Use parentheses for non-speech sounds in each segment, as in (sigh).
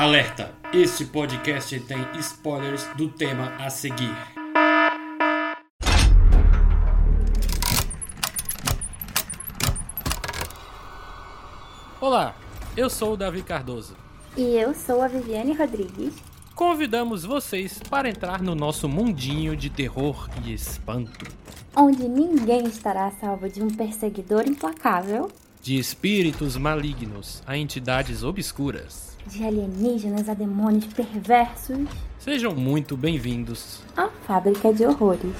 Alerta! Este podcast tem spoilers do tema a seguir. Olá, eu sou o Davi Cardoso. E eu sou a Viviane Rodrigues. Convidamos vocês para entrar no nosso mundinho de terror e espanto. Onde ninguém estará a salvo de um perseguidor implacável. De espíritos malignos a entidades obscuras. De alienígenas a demônios perversos. Sejam muito bem-vindos à Fábrica de Horrores.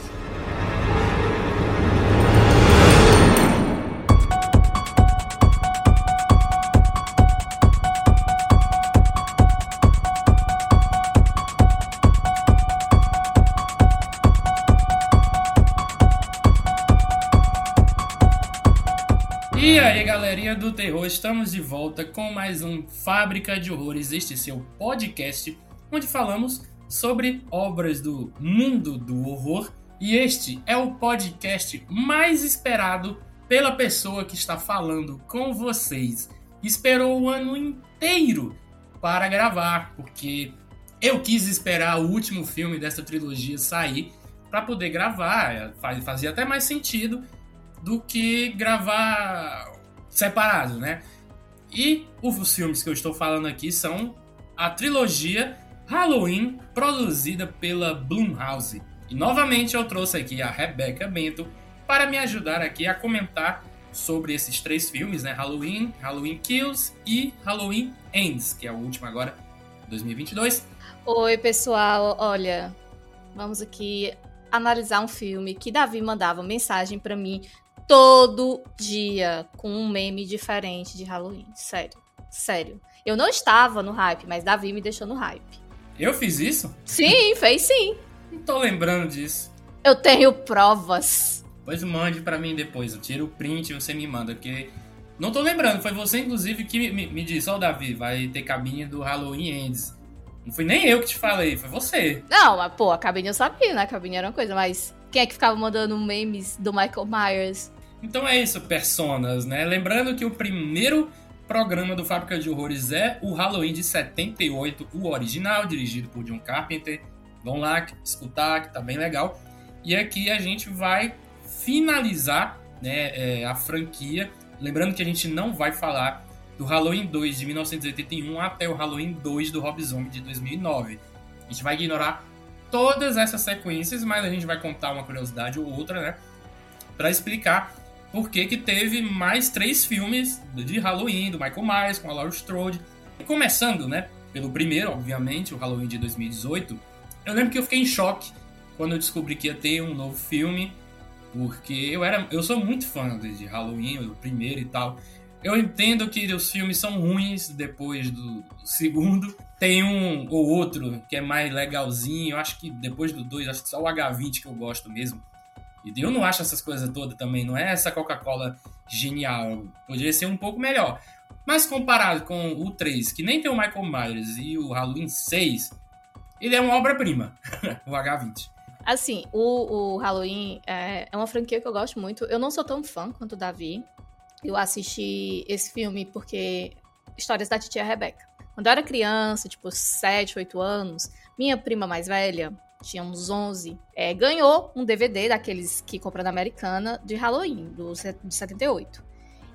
Do terror, estamos de volta com mais um Fábrica de Horrores, este seu podcast, onde falamos sobre obras do mundo do horror. E este é o podcast mais esperado pela pessoa que está falando com vocês. Esperou o ano inteiro para gravar, porque eu quis esperar o último filme dessa trilogia sair para poder gravar. Fazia até mais sentido do que gravar separado, né? E os filmes que eu estou falando aqui são a trilogia Halloween, produzida pela Blumhouse. E novamente eu trouxe aqui a Rebecca Bento para me ajudar aqui a comentar sobre esses três filmes, né? Halloween, Halloween Kills e Halloween Ends, que é o último agora, 2022. Oi, pessoal. Olha, vamos aqui analisar um filme que Davi mandava mensagem para mim todo dia com um meme diferente de Halloween. Sério. Sério. Eu não estava no hype, mas Davi me deixou no hype. Eu fiz isso? Sim, fez sim. Não tô lembrando disso. Eu tenho provas. Pois mande para mim depois. Eu tiro o print e você me manda, porque. Não tô lembrando. Foi você, inclusive, que me, me disse: Ó, oh, Davi, vai ter cabine do Halloween Ends. Não fui nem eu que te falei, foi você. Não, mas pô, a cabine eu sabia, né? A cabine era uma coisa, mas quem é que ficava mandando memes do Michael Myers? Então é isso, personas, né? Lembrando que o primeiro programa do Fábrica de Horrores é o Halloween de 78, o original, dirigido por John Carpenter. Vão lá escutar, que tá bem legal. E aqui a gente vai finalizar né, é, a franquia. Lembrando que a gente não vai falar do Halloween 2 de 1981 até o Halloween 2 do Rob Zombie de 2009. A gente vai ignorar todas essas sequências, mas a gente vai contar uma curiosidade ou outra, né? Para explicar por que teve mais três filmes de Halloween, do Michael Myers, com a Laurie Strode. E começando, né, pelo primeiro, obviamente, o Halloween de 2018, eu lembro que eu fiquei em choque quando eu descobri que ia ter um novo filme, porque eu era, eu sou muito fã de Halloween, o primeiro e tal. Eu entendo que os filmes são ruins depois do segundo. Tem um ou outro que é mais legalzinho. Eu acho que depois do dois, acho que só o H20 que eu gosto mesmo. E eu não acho essas coisas todas também, não é essa Coca-Cola genial. Poderia ser um pouco melhor. Mas comparado com o 3, que nem tem o Michael Myers, e o Halloween 6, ele é uma obra-prima, (laughs) o H20. Assim, o, o Halloween é, é, uma franquia que eu gosto muito. Eu não sou tão fã quanto o Davi. Eu assisti esse filme porque Histórias da Titia Rebeca. Quando eu era criança, tipo 7, 8 anos, minha prima mais velha, tinha uns 11, é, ganhou um DVD daqueles que compra na Americana de Halloween, do, de 78.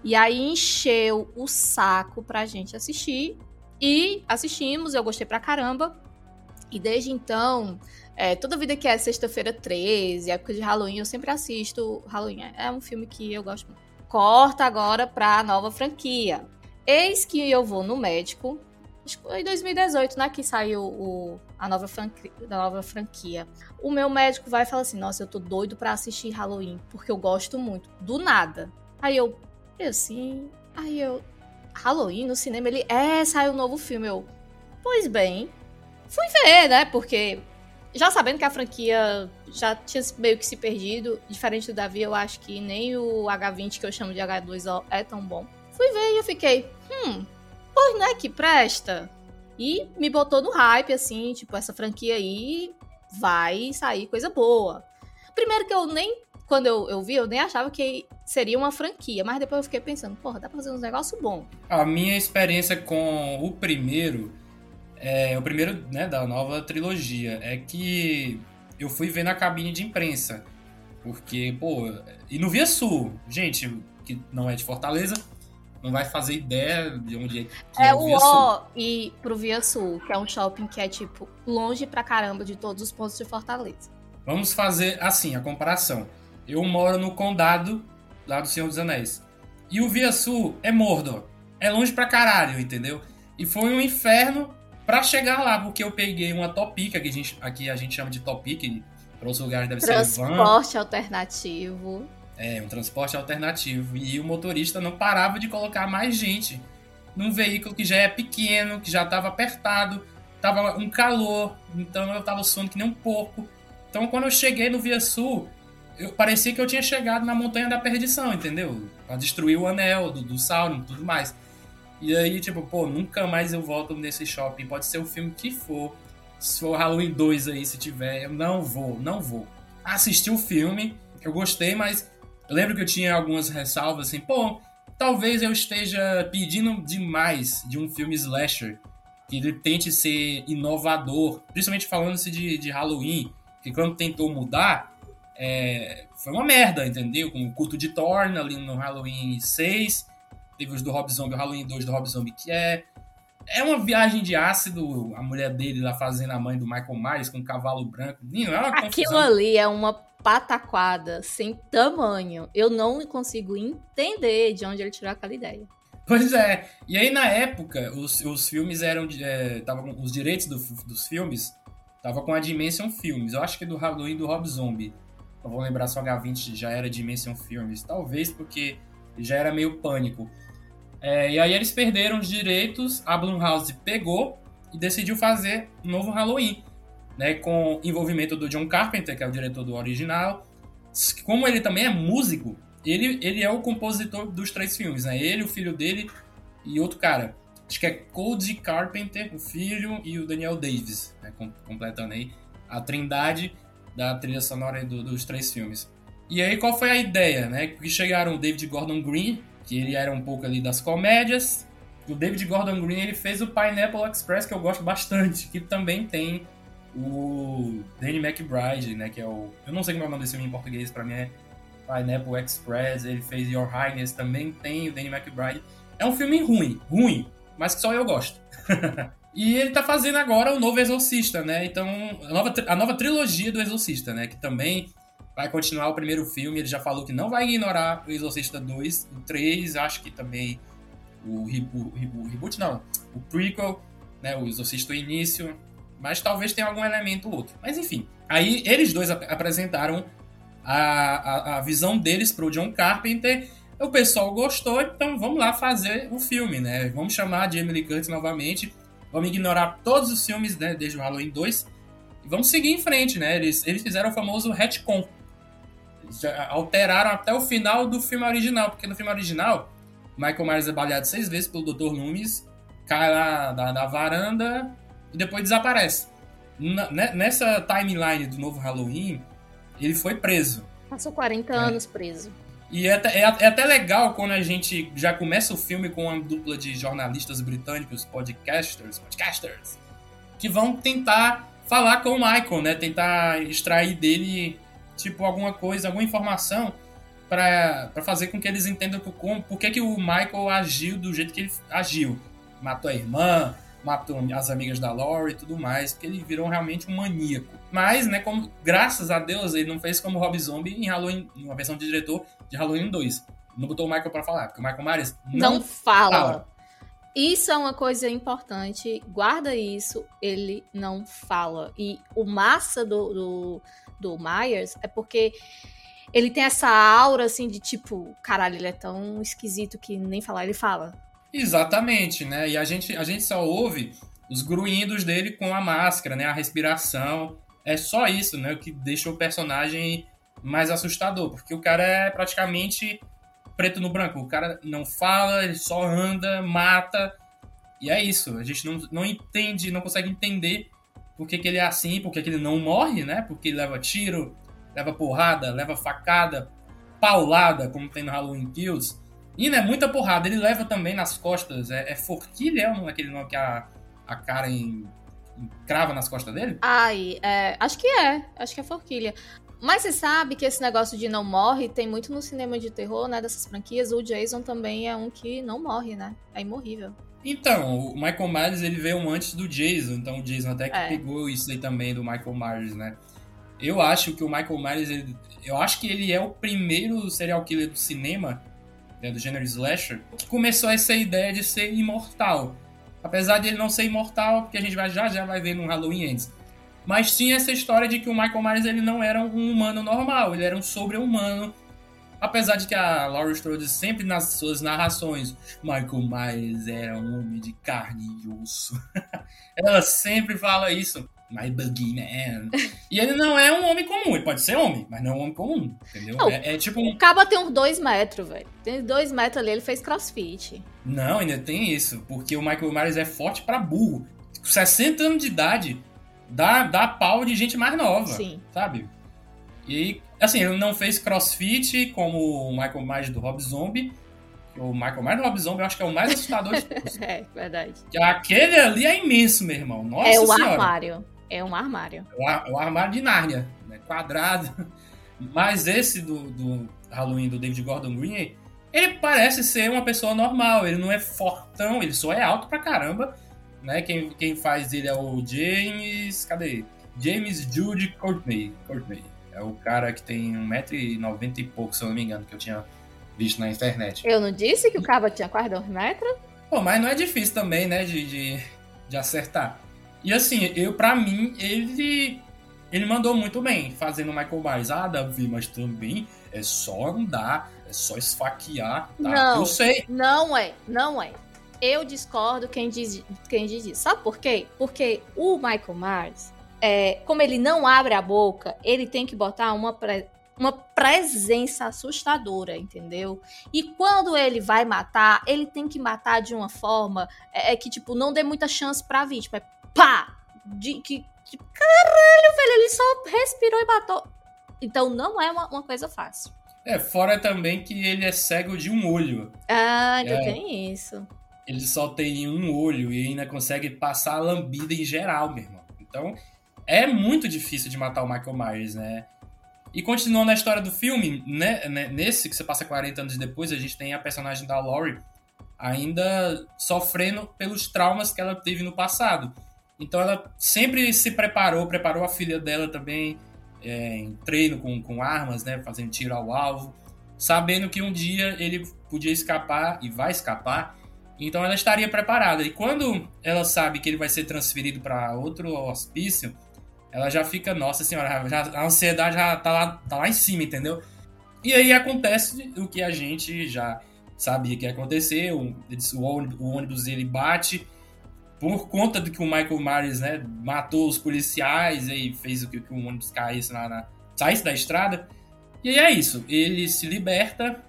E aí encheu o saco pra gente assistir. E assistimos, eu gostei pra caramba. E desde então, é, toda vida que é sexta-feira 13, época de Halloween, eu sempre assisto Halloween. É um filme que eu gosto muito. Corta agora pra nova franquia. Eis que eu vou no médico Acho que foi em 2018, né, que saiu o, a nova, franquia, a nova franquia. O meu médico vai e fala assim: Nossa, eu tô doido pra assistir Halloween, porque eu gosto muito. Do nada. Aí eu, eu assim. Aí eu. Halloween no cinema? Ele, é, saiu um novo filme. Eu, pois bem. Fui ver, né, porque já sabendo que a franquia já tinha meio que se perdido, diferente do Davi, eu acho que nem o H20 que eu chamo de H2O é tão bom. Fui ver e eu fiquei, hum, pois né, que presta. E me botou no hype, assim, tipo, essa franquia aí vai sair coisa boa. Primeiro que eu nem, quando eu, eu vi, eu nem achava que seria uma franquia, mas depois eu fiquei pensando, porra, dá pra fazer uns negócios bons. A minha experiência com o primeiro é o primeiro, né, da nova trilogia, é que eu fui ver na cabine de imprensa. Porque, pô, e no Via Sul, gente, que não é de Fortaleza, não vai fazer ideia de onde é que É é o Via Sul. O e pro Via Sul, que é um shopping que é, tipo, longe pra caramba de todos os pontos de Fortaleza. Vamos fazer assim a comparação. Eu moro no condado lá do Senhor dos Anéis. E o Via Sul é Mordor. É longe pra caralho, entendeu? E foi um inferno pra chegar lá, porque eu peguei uma Topic, aqui a gente, aqui a gente chama de Topic, para os lugares deve ser van. Transporte alternativo. É, um transporte alternativo. E o motorista não parava de colocar mais gente num veículo que já é pequeno, que já estava apertado, tava um calor, então eu tava suando que nem um porco. Então quando eu cheguei no Via Sul, eu parecia que eu tinha chegado na montanha da perdição, entendeu? Pra destruir o anel do, do Sauron e tudo mais. E aí, tipo, pô, nunca mais eu volto nesse shopping. Pode ser o filme que for. Se for Halloween 2 aí, se tiver, eu não vou, não vou. Assisti o filme, eu gostei, mas eu lembro que eu tinha algumas ressalvas assim, pô, talvez eu esteja pedindo demais de um filme slasher. Que ele tente ser inovador, principalmente falando-se de, de Halloween, que quando tentou mudar, é, foi uma merda, entendeu? Com o culto de Thorn ali no Halloween 6, teve os do Rob Zombie, o Halloween 2 do Rob Zombie, que é. É uma viagem de ácido, a mulher dele lá fazendo a mãe do Michael Myers com um cavalo branco. Não, é Aquilo confusão. ali é uma pataquada sem tamanho. Eu não consigo entender de onde ele tirou aquela ideia. Pois é. E aí, na época, os, os filmes eram. É, tava com- os direitos do- dos filmes tava com a Dimension Films. Eu acho que do Halloween do Rob Zombie. Não vou lembrar se o H20 já era Dimension Films. Talvez porque já era meio pânico. É, e aí eles perderam os direitos, a Blumhouse pegou e decidiu fazer um novo Halloween. Né, com envolvimento do John Carpenter, que é o diretor do original. Como ele também é músico, ele, ele é o compositor dos três filmes, né? Ele, o filho dele e outro cara. Acho que é Cody Carpenter, o filho, e o Daniel Davis, né? Com- completando aí a trindade da trilha sonora do- dos três filmes. E aí, qual foi a ideia, né? Que chegaram o David Gordon Green, que ele era um pouco ali das comédias. O David Gordon Green, ele fez o Pineapple Express, que eu gosto bastante, que também tem o Danny McBride, né? Que é o... Eu não sei como é o nome desse filme em português, pra mim é Pineapple Express, ele fez Your Highness, também tem o Danny McBride. É um filme ruim, ruim, mas que só eu gosto. (laughs) e ele tá fazendo agora o novo Exorcista, né? Então, a nova, a nova trilogia do Exorcista, né? Que também vai continuar o primeiro filme. Ele já falou que não vai ignorar o Exorcista 2, o 3, acho que também o, rebo- o rebo- o reboot, não, o prequel, né? O Exorcista do início. Mas talvez tenha algum elemento ou outro. Mas enfim, aí eles dois ap- apresentaram a, a, a visão deles pro John Carpenter. O pessoal gostou, então vamos lá fazer o filme, né? Vamos chamar Jamie Lee Curtis novamente. Vamos ignorar todos os filmes, né? Desde o Halloween 2. E vamos seguir em frente, né? Eles, eles fizeram o famoso retcon. Alteraram até o final do filme original, porque no filme original, Michael Myers é baleado seis vezes pelo Dr. Loomis, cai lá da, da varanda e depois desaparece. Na- ne- nessa timeline do novo Halloween, ele foi preso. Passou 40 anos preso. E é, até- é, é até legal quando a gente já começa o filme com uma dupla de jornalistas britânicos, podcasters, podcasters, que vão tentar falar com o Michael, né? Tentar extrair dele, tipo, alguma coisa, alguma informação para fazer com que eles entendam como, por que, que o Michael agiu do jeito que ele agiu. Matou a irmã, matou as amigas da Laurie e tudo mais, porque ele virou realmente um maníaco. Mas, né, como, graças a Deus, ele não fez como Rob Zombie em Halloween, em uma versão de diretor de Halloween 2. Não botou o Michael pra falar, porque o Michael Myers Não, não, fala. fala. Isso é uma coisa importante. Guarda isso. Ele não fala. E o massa do, do, do Myers é porque ele tem essa aura assim de tipo, caralho, ele é tão esquisito que nem falar ele fala. Exatamente, né? E a gente, a gente só ouve os gruindos dele com a máscara, né? A respiração. É só isso, né? O que deixa o personagem mais assustador. Porque o cara é praticamente preto no branco. O cara não fala, ele só anda, mata. E é isso. A gente não, não entende, não consegue entender por que, que ele é assim, por que, que ele não morre, né? Porque ele leva tiro, leva porrada, leva facada, paulada, como tem no Halloween Kills. E não é muita porrada, ele leva também nas costas. É, é forquilha, é um- aquele nome que a, a em crava nas costas dele? Ai, é, acho que é. Acho que é forquilha. Mas você sabe que esse negócio de não morre tem muito no cinema de terror, né? Dessas franquias. O Jason também é um que não morre, né? É imorrível. Então, o Michael Myers ele veio antes do Jason, então o Jason até que É. pegou isso aí também do Michael Myers, né? Eu acho que o Michael Myers, ele- eu acho que ele é o primeiro serial killer do cinema, né, do gênero slasher, que começou essa ideia de ser imortal. Apesar de ele não ser imortal, porque a gente vai, já já vai ver no Halloween Ends. Mas tinha essa história de que o Michael Myers ele não era um humano normal, ele era um sobre-humano. Apesar de que a Laurie Strode sempre nas suas narrações, Michael Myers era um homem de carne e osso. (laughs) Ela sempre fala isso. My boogeyman. (laughs) e ele não é um homem comum, ele pode ser homem, mas não é um homem comum, entendeu? Não. É, é tipo um. O Caba tem uns dois metros, velho. Tem dois metros ali, ele fez crossfit. Não, ainda tem isso, porque o Michael Myers é forte pra burro. Com 60 anos de idade, dá, dá pau de gente mais nova. Sim. sabe? E assim, ele não fez crossfit como o Michael Myers do Rob Zombie. O Michael Myers do Rob Zombie eu acho que é o mais assustador de todos. (laughs) É, verdade. Que Aquele ali é imenso, meu irmão. Nossa é o senhora. armário. É um armário. O, ar- o armário de Nárnia, né? quadrado. Mas esse do, do Halloween do David Gordon Green, ele parece ser uma pessoa normal. Ele não é fortão, ele só é alto pra caramba. Né? Quem, quem faz ele é o James. Cadê? James Jude Courtney. Courtney. É o cara que tem 1,90m e pouco, se eu não me engano, que eu tinha visto na internet. Eu não disse que o Caba tinha quase dois metros? Pô, mas não é difícil também, né, de, de, de acertar. E assim, eu para mim, ele ele mandou muito bem fazendo o Michael Myers. Ah, Davi, mas também é só andar, é só esfaquear, tá? Não. Eu sei. Não é, não é. Eu discordo quem diz, quem diz isso. Sabe por quê? Porque o Michael Myers, é, como ele não abre a boca, ele tem que botar uma, pre- uma presença assustadora, entendeu? E quando ele vai matar, ele tem que matar de uma forma é, é que, tipo, não dê muita chance pra vítima. É pá! De, que, que- caralho, velho, ele só respirou e matou. Então não é uma, uma coisa fácil. É, fora também que ele é cego de um olho. Ah, ainda É. tem isso. Ele só tem um olho e ainda consegue passar a lambida em geral, meu irmão. Então, é muito difícil de matar o Michael Myers, né? E continuando a história do filme, né, né, nesse que você passa 40 anos depois, a gente tem a personagem da Laurie ainda sofrendo pelos traumas que ela teve no passado. Então ela sempre se preparou, preparou a filha dela também é, em treino com, com armas, né, fazendo tiro ao alvo, sabendo que um dia ele podia escapar e vai escapar. Então ela estaria preparada. E quando ela sabe que ele vai ser transferido para outro hospício, ela já fica, nossa senhora, já- a ansiedade já tá lá, tá lá em cima, entendeu? E aí acontece o que a gente já sabia que ia acontecer. O, o ônibus- ele bate por conta de que o Michael Myers né, matou os policiais e fez o que, que o ônibus caísse na, na- saísse da estrada. E aí é isso. Ele se liberta.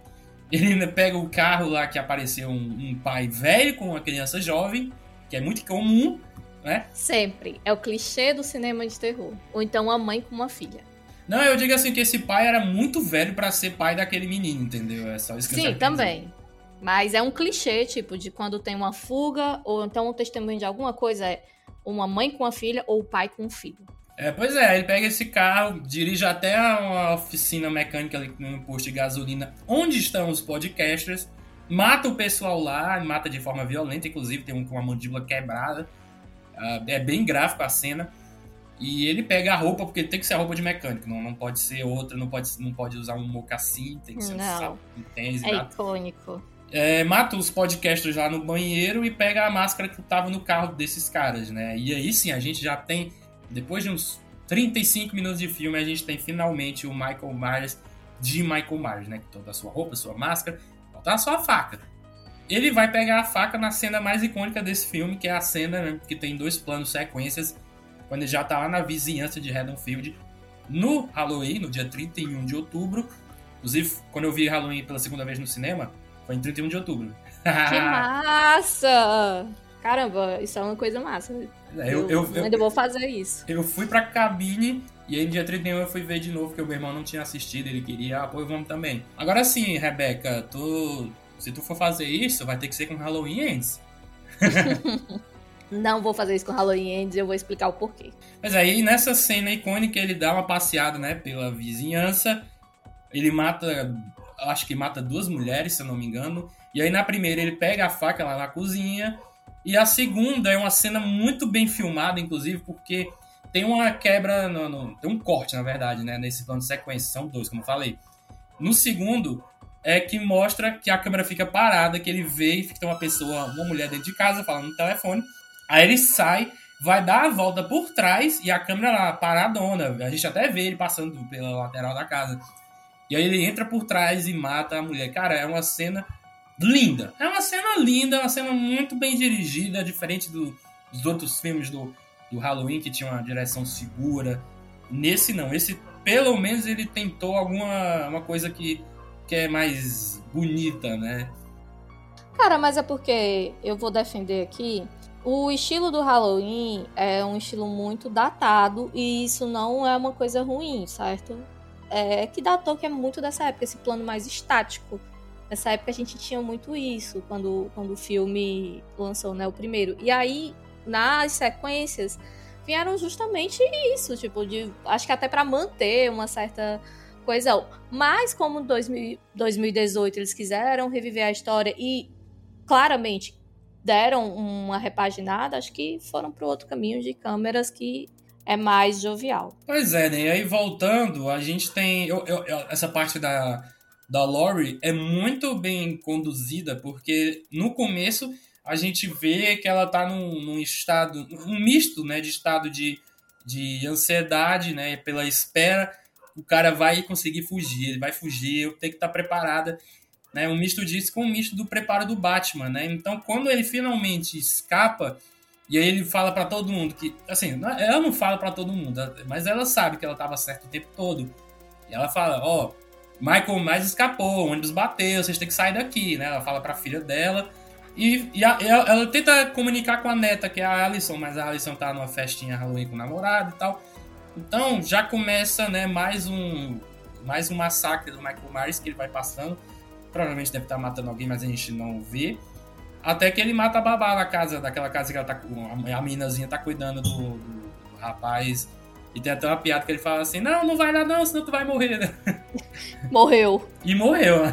Ele pega o carro lá que apareceu um, um pai velho com uma criança jovem, que é muito comum, né? Sempre. É o clichê do cinema de terror. Ou então uma mãe com uma filha. Não, eu digo assim que esse pai era muito velho pra ser pai daquele menino, entendeu? É só isso que eu Sim, dizer. também. Mas é um clichê, tipo, de quando tem uma fuga, ou então um testemunho de alguma coisa, é uma mãe com uma filha ou o pai com um filho. É, pois é, ele pega esse carro, dirige até uma oficina mecânica ali no posto de gasolina, onde estão os podcasters, mata o pessoal lá, mata de forma violenta, inclusive tem um com a mandíbula quebrada. É bem gráfico a cena. E ele pega a roupa, porque tem que ser a roupa de mecânico, não, não pode ser outra, não pode, não pode usar um mocassim, tem que ser um Não. um tênis É nada. icônico. É, mata os podcasters lá no banheiro e pega a máscara que tava no carro desses caras, né? E aí sim, a gente já tem, depois de uns 35 minutos de filme, a gente tem finalmente o Michael Myers de Michael Myers, né? Com toda a sua roupa, sua máscara, falta a sua faca. Ele vai pegar a faca na cena mais icônica desse filme, que é a cena né, que tem dois planos sequências, quando ele já tá lá na vizinhança de Haddonfield, no Halloween, no dia 31 de outubro. Inclusive, quando eu vi Halloween pela segunda vez no cinema, foi em 31 de outubro. Que (laughs) massa! Caramba, isso é uma coisa massa. É, eu, eu, eu, ainda vou fazer isso. eu fui pra cabine e aí no dia 31 eu fui ver de novo, porque o meu irmão não tinha assistido, ele queria, ah, pô, vamos também. Agora sim, Rebeca, tu, se tu for fazer isso, vai ter que ser com Halloween antes. (laughs) Não vou fazer isso com Halloween Ends, eu vou explicar o porquê. Mas aí, nessa cena icônica, ele dá uma passeada, né, pela vizinhança. Ele mata, acho que mata duas mulheres, se eu não me engano. E aí, na primeira, ele pega a faca lá na cozinha. E a segunda é uma cena muito bem filmada, inclusive, porque tem uma quebra, no, no, tem um corte, na verdade, né, nesse plano de sequência. São dois, como eu falei. No segundo, é que mostra que a câmera fica parada, que ele vê que tem uma pessoa, uma mulher dentro de casa, falando no telefone. Aí ele sai, vai dar a volta por trás e a câmera lá, paradona. A gente até vê ele passando pela lateral da casa. E aí ele entra por trás e mata a mulher. Cara, é uma cena linda. É uma cena linda, uma cena muito bem dirigida, diferente do, dos outros filmes do, do Halloween, que tinha uma direção segura. Nesse não, esse pelo menos ele tentou alguma uma coisa que, que é mais bonita, né? Cara, mas é porque eu vou defender aqui o estilo do Halloween é um estilo muito datado e isso não é uma coisa ruim, certo? É que datou que é muito dessa época, esse plano mais estático. Nessa época a gente tinha muito isso, quando, quando o filme lançou, né, o primeiro. E aí, nas sequências, vieram justamente isso, tipo, de, acho que até para manter uma certa coesão. Mas como em 2018 eles quiseram reviver a história e claramente deram uma repaginada, acho que foram para outro caminho de câmeras que é mais jovial. Pois é, né? E aí voltando, a gente tem. Eu, eu, essa parte da, da Lori é muito bem conduzida, porque no começo a gente vê que ela tá num, num estado, um misto, né, de estado de, de ansiedade, né, pela espera, o cara vai conseguir fugir, ele vai fugir, eu tenho que estar tá preparada né? Um misto disso com um misto do preparo do Batman, né? Então, quando ele finalmente escapa, e aí ele fala para todo mundo que, assim, ela não fala para todo mundo, mas ela sabe que ela tava certa o tempo todo. E ela fala, ó, oh, Michael Myers escapou, o ônibus bateu, vocês têm que sair daqui, né? Ela fala pra filha dela. E, e a, ela, ela, tenta comunicar com a neta, que é a Alison, mas a Alison tá numa festinha Halloween com o namorado e tal. Então já começa, né, mais um mais um massacre do Michael Myers que ele vai passando. Provavelmente deve estar matando alguém, mas a gente não vê. Até que ele mata a babá na casa, daquela casa que ela tá. A meninazinha tá cuidando do, do, do rapaz. E tem até uma piada que ele fala assim: Não, não vai lá não, senão tu vai morrer, né? Morreu. E morreu,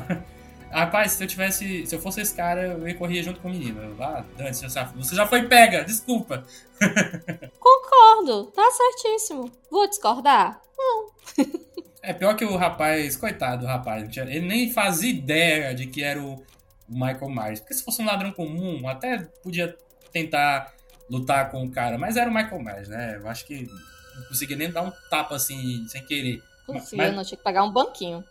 Rapaz, se eu tivesse. Se eu fosse esse cara, eu ia correr junto com o menino. Ah, Dante, você já foi pega, desculpa. (laughs) Concordo, tá certíssimo. Vou discordar? Não. É pior que o rapaz, coitado do rapaz, ele nem fazia ideia de que era o Michael Myers. Porque se fosse um ladrão comum, até podia tentar lutar com o cara, mas era o Michael Myers, né? Eu acho que não conseguia nem dar um tapa assim, sem querer. Conseguia, mas... não tinha que pagar um banquinho.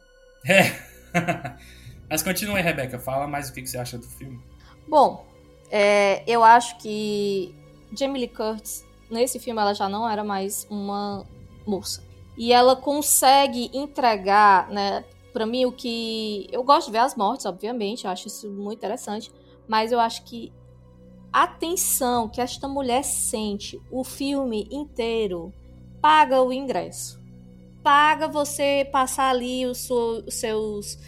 É. (laughs) mas continue, Rebeca, fala mais o que você acha do filme. Bom, é, eu acho que Jamie Lee Curtis, nesse filme, ela já não era mais uma moça e ela consegue entregar, né, para mim o que eu gosto de ver as mortes, obviamente, eu acho isso muito interessante, mas eu acho que a tensão que esta mulher sente o filme inteiro paga o ingresso. Paga você passar ali os seus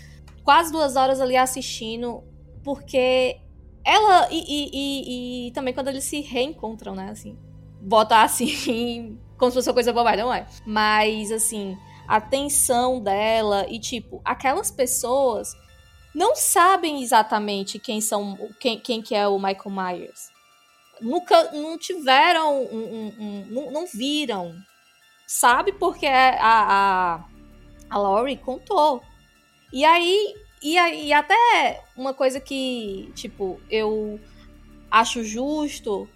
quase duas horas ali assistindo, porque ela e, e, e, e, também quando eles se reencontram, né? Assim, botar assim (laughs) como se fosse uma coisa boba, não é. Mas, assim, a tensão dela e, tipo, aquelas pessoas não sabem exatamente quem são quem, quem que é o Michael Myers. Nunca não tiveram um, um, um, não, não, viram. Sabe porque a, a, a Laurie contou. E aí e, e até uma coisa que, tipo, eu acho justo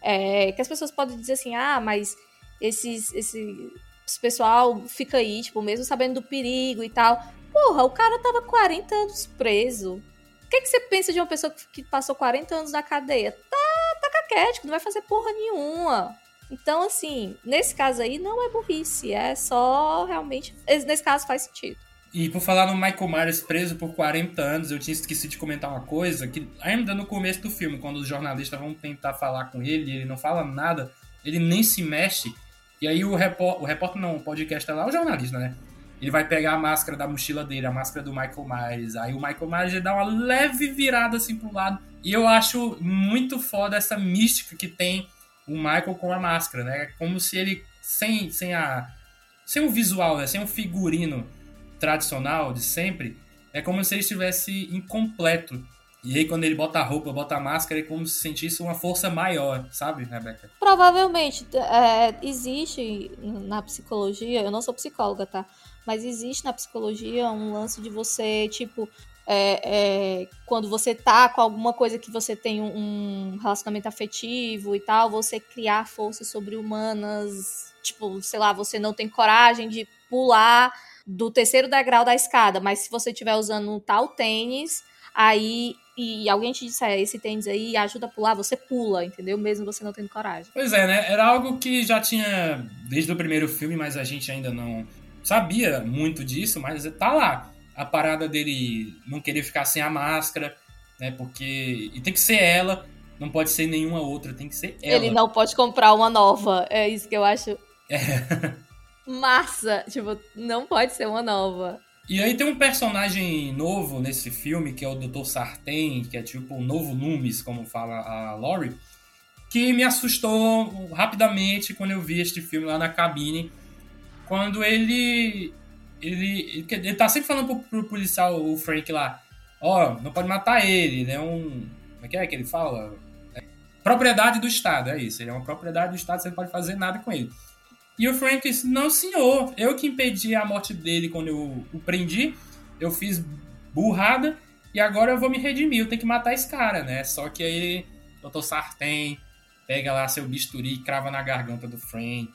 é que as pessoas podem dizer assim: "Ah, mas esses, esse, esse pessoal fica aí, tipo, mesmo sabendo do perigo e tal. Porra, o cara tava 40 anos preso. O que, que você pensa de uma pessoa que passou 40 anos na cadeia? Tá, tá caquético, não vai fazer porra nenhuma. Então, assim, nesse caso aí não é burrice, é só realmente. Nesse caso faz sentido. E por falar no Michael Myers preso por 40 anos, eu tinha esquecido de comentar uma coisa, que ainda no começo do filme, quando os jornalistas vão tentar falar com ele ele não fala nada, ele nem se mexe, e aí o repórter, o repórter não, o podcast é lá, o jornalista, né? Ele vai pegar a máscara da mochila dele, a máscara do Michael Myers. Aí o Michael Myers dá uma leve virada assim pro lado, E eu acho muito foda essa mística que tem o Michael com a máscara, né? Como se ele, sem, sem, a, sem o visual, né? sem o figurino tradicional de sempre, é como se ele estivesse incompleto. E aí, quando ele bota a roupa, bota a máscara, é como se sentisse uma força maior, sabe, Rebeca? Provavelmente. É, existe na psicologia, eu não sou psicóloga, tá? Mas existe na psicologia um lance de você, tipo, é, é, quando você tá com alguma coisa que você tem um relacionamento afetivo e tal, você criar forças sobre-humanas. Tipo, sei lá, você não tem coragem de pular do terceiro degrau da escada, mas se você estiver usando um tal tênis, aí e alguém te disser esse tênis aí ajuda a pular, você pula, entendeu? Mesmo você não tendo coragem. Pois é, né? Era algo que já tinha desde o primeiro filme, mas a gente ainda não sabia muito disso, mas tá lá. A parada dele não querer ficar sem a máscara, né? Porque. E tem que ser ela, não pode ser nenhuma outra, tem que ser ela. Ele não pode comprar uma nova. É isso que eu acho. É. (laughs) Massa! Tipo, não pode ser uma nova. E aí tem um personagem novo nesse filme, que é o Dr. Sartain, que é tipo o novo Loomis, como fala a Laurie, que me assustou rapidamente quando eu vi este filme lá na cabine. Quando ele. Ele, ele tá sempre falando pro, pro policial, o Frank lá, ó, oh, não pode matar ele, ele é um. Como é que é que ele fala? É, propriedade do Estado, é isso. Ele é uma propriedade do Estado, você não pode fazer nada com ele. E o Frank disse: Não, senhor, eu que impedi a morte dele quando eu o prendi. Eu fiz burrada e agora eu vou me redimir. Eu tenho que matar esse cara, né? Só que aí Dr. Sartain pega lá seu bisturi e crava na garganta do Frank.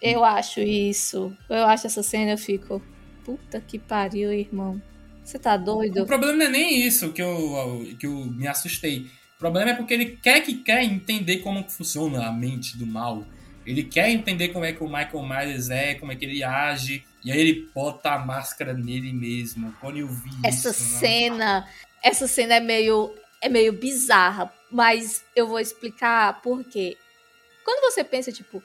Eu acho isso. Eu acho essa cena, eu fico. Puta que pariu, irmão. Você tá doido? O problema não é nem isso que eu, que eu me assustei. O problema é porque ele quer que quer entender como funciona a mente do mal. Ele quer entender como é que o Michael Myers é, como é que ele age, e aí ele bota a máscara nele mesmo. Quando eu vi essa isso, né? cena, né? essa cena é meio é meio bizarra, mas eu vou explicar por quê. Quando você pensa tipo,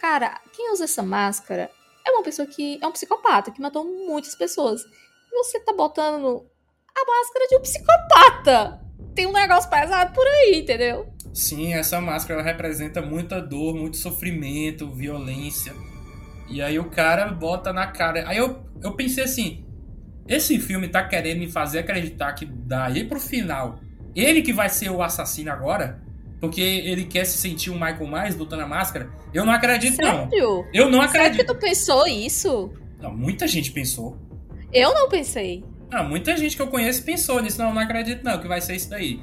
cara, quem usa essa máscara é uma pessoa que é um psicopata que matou muitas pessoas. E você tá botando a máscara de um psicopata. Tem um negócio pesado por aí, entendeu? Sim, essa máscara representa muita dor, muito sofrimento, violência. E aí o cara bota na cara. Aí eu, eu pensei assim: esse filme tá querendo me fazer acreditar que daí pro final, ele que vai ser o assassino agora, porque ele quer se sentir um Michael Myers botando a máscara. Eu não acredito, Sério? não. Eu não acredito. Sério que tu pensou isso? Não, muita gente pensou. Eu não pensei. Ah, muita gente que eu conheço pensou nisso. Não, não acredito, não, que vai ser isso daí.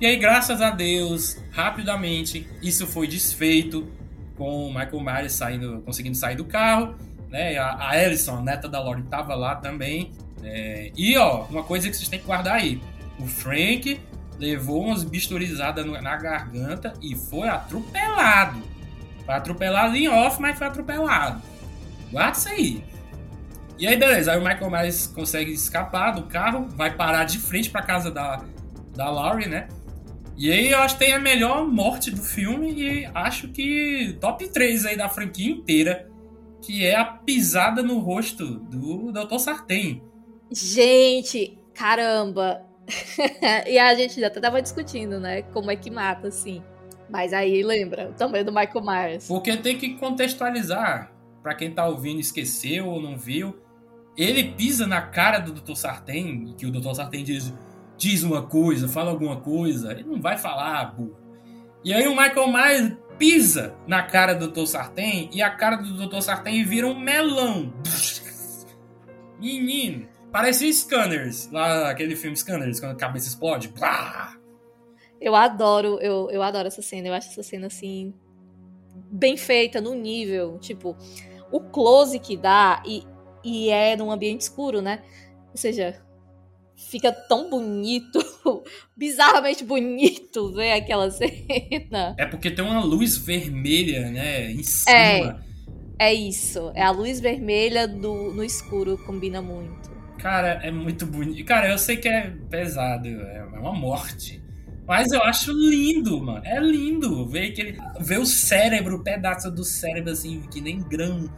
E aí, graças a Deus, rapidamente, isso foi desfeito com o Michael Myers saindo, conseguindo sair do carro. Né? A, a Alison, a neta da Laurie, estava lá também. É, e ó, uma coisa que vocês têm que guardar aí: o Frank levou umas bisturizadas na garganta e foi atropelado. Foi atropelado em off, mas foi atropelado. Guarda isso aí. E aí, beleza. Aí o Michael Myers consegue escapar do carro, vai parar de frente para casa da, da Laurie, né? E aí eu acho que tem a melhor morte do filme e acho que top 3 aí da franquia inteira, que é a pisada no rosto do Dr. Sartain. Gente, caramba! (laughs) e a gente já tava discutindo, né? Como é que mata, assim. Mas aí lembra, também do Michael Myers. Porque tem que contextualizar, para quem tá ouvindo esqueceu ou não viu. Ele pisa na cara do Dr. Sartain, que o Dr. Sartain diz: diz uma coisa, fala alguma coisa, ele não vai falar, burro. E aí o Michael Myers pisa na cara do Dr. Sartain e a cara do Dr. Sartain vira um melão. (laughs) Menino, parece Scanners, lá aquele filme Scanners, quando a cabeça explode. Eu adoro, eu, eu adoro essa cena, eu acho essa cena assim bem feita no nível, tipo, o close que dá e, e é num ambiente escuro, né? Ou seja, fica tão bonito, (laughs) bizarramente bonito ver aquela cena. É porque tem uma luz vermelha, né, em cima. É, é isso. É a luz vermelha do, no escuro, combina muito. Cara, é muito bonito. Cara, eu sei que é pesado, é uma morte. Mas eu acho lindo, mano. É lindo ver que ele ver o cérebro, o pedaço do cérebro assim, que nem grão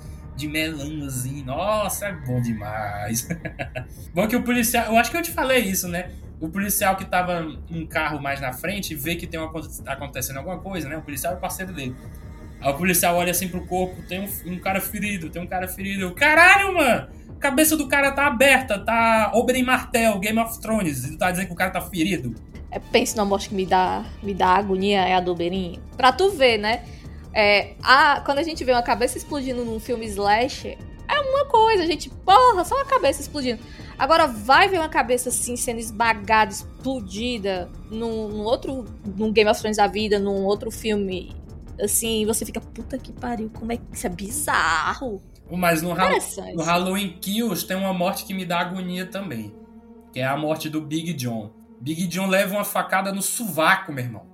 de melãozinho. Nossa, é bom demais. (laughs) bom que o policial. Eu acho que eu te falei isso, né? o policial que tava um carro mais na frente vê que tem uma, acontecendo alguma coisa, né? O policial é o parceiro dele. Aí o policial olha assim pro corpo, tem um, um cara ferido, tem um cara ferido. Eu, Caralho, mano! Cabeça do cara tá aberta, tá Oberyn Martel, Game of Thrones. E tu tá dizendo que o cara tá ferido? É, pense numa morte que me dá, me dá agonia, é a do Oberyn. Pra tu ver, né? É, a, quando a gente vê uma cabeça explodindo num filme slash, é uma coisa, a gente, porra, só uma cabeça explodindo. Agora vai ver uma cabeça assim sendo esbagada, explodida num, num outro, num Game of Thrones da vida, num outro filme, assim, você fica, puta que pariu, como é que isso é bizarro. Mas no, no Halloween Kills tem uma morte que me dá agonia também, que é a morte do Big John. Big John leva uma facada no sovaco, meu irmão.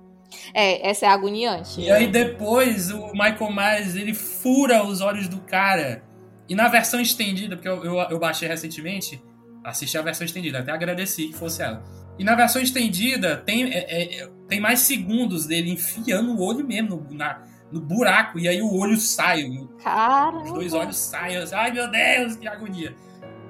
É, essa é agoniante. E aí depois o Michael Myers, ele fura os olhos do cara. E na versão estendida, porque eu, eu, eu baixei recentemente, assisti a versão estendida, até agradeci que fosse ela. E na versão estendida tem, é, é, tem mais segundos dele enfiando o olho mesmo no, na, no buraco, e aí o olho sai. Caramba. Os dois olhos saem. Ai meu Deus, que agonia.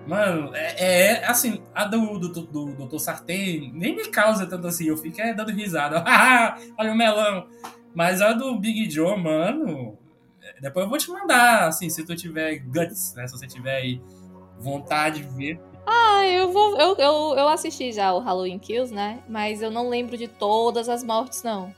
Mano, é, é assim, a do, do, do, do Dr. Sartén nem me causa tanto assim, eu fico é, dando risada. (laughs) Olha o melão. Mas a do Big Joe, mano, depois eu vou te mandar, assim, se tu tiver guts, né? Se você tiver aí vontade de ver. Ah, eu vou. Eu, eu, eu assisti já o Halloween Kills, né? Mas eu não lembro de todas as mortes, não.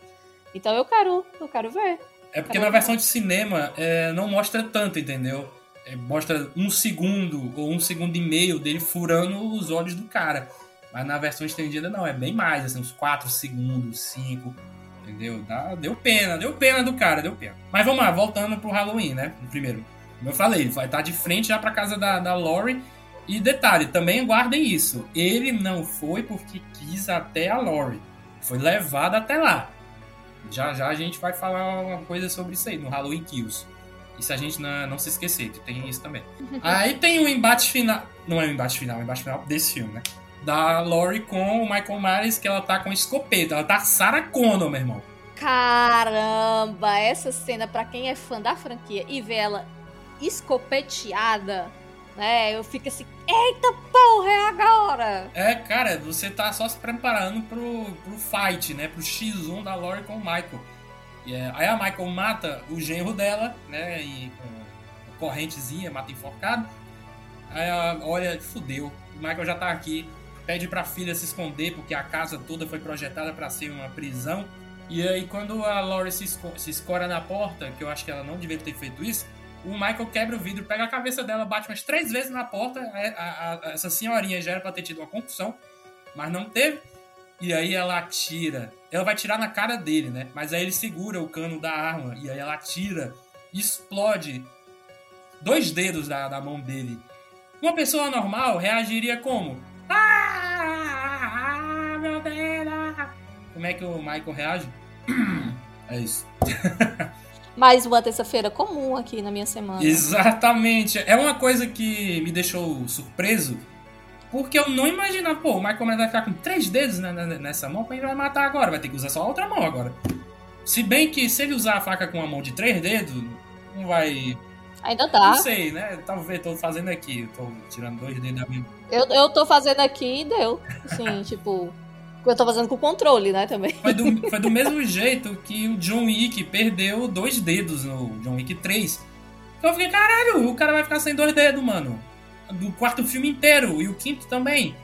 Então eu quero, eu quero ver. É porque na versão de cinema é, não mostra tanto, entendeu? É, mostra um segundo ou um segundo e meio dele furando os olhos do cara. Mas na versão estendida não, é bem mais, assim, uns 4 segundos, 5, entendeu? Dá, deu pena, deu pena do cara, deu pena. Mas vamos lá, voltando pro Halloween, né? Primeiro, como eu falei, ele vai estar de frente já pra casa da, da Lori. E detalhe, também guardem isso. Ele não foi porque quis até a Lori. Foi levado até lá. Já já a gente vai falar uma coisa sobre isso aí no Halloween Kills. Isso a gente não, não se esquecer, que tem isso também. (laughs) Aí tem o um embate final. Não é o um embate final, é o um embate final desse filme, né? Da Laurie com o Michael Myers, que ela tá com escopeta. Ela tá Sarah Connor, meu irmão. Caramba, essa cena, para quem é fã da franquia e vê ela escopeteada, né? Eu fico assim, eita porra, é agora! É, cara, você tá só se preparando pro, pro fight, né? Pro X1 da Laurie com o Michael. É, aí a Michael mata o genro dela, né? E com correntezinha, mata enforcado. Aí ela olha, fudeu. O Michael já tá aqui. Pede pra filha se esconder, porque a casa toda foi projetada para ser uma prisão. E aí, quando a Laurie se, esco se escora na porta, que eu acho que ela não deveria ter feito isso, o Michael quebra o vidro, pega a cabeça dela, bate umas três vezes na porta. A, a, a, essa senhorinha já era pra ter tido uma concussão, mas não teve. E aí ela atira. Ela vai tirar na cara dele, né? Mas aí ele segura o cano da arma. E aí ela atira. Explode dois dedos da, da mão dele. Uma pessoa normal reagiria como? Ah, meu dedo! Como é que o Michael reage? (clears throat) É isso. (laughs) Mais uma terça-feira comum aqui na minha semana. Exatamente. É uma coisa que me deixou surpreso porque eu não imaginava, pô, o Michael Myers vai ficar com três dedos nessa mão, ele vai matar agora, vai ter que usar só a outra mão agora. Se bem que se ele usar a faca com a mão de três dedos, não vai. Ainda dá. Não sei, né? Talvez tô fazendo aqui, tô tirando dois dedos da minha. Eu, eu tô fazendo aqui e deu. Assim, (laughs) tipo. Eu tô fazendo com controle, né, também. Foi do, (laughs) foi do mesmo jeito que o John Wick perdeu dois dedos no John Wick 3. Então eu fiquei, caralho, o cara vai ficar sem dois dedos, mano do quarto filme inteiro e o quinto também.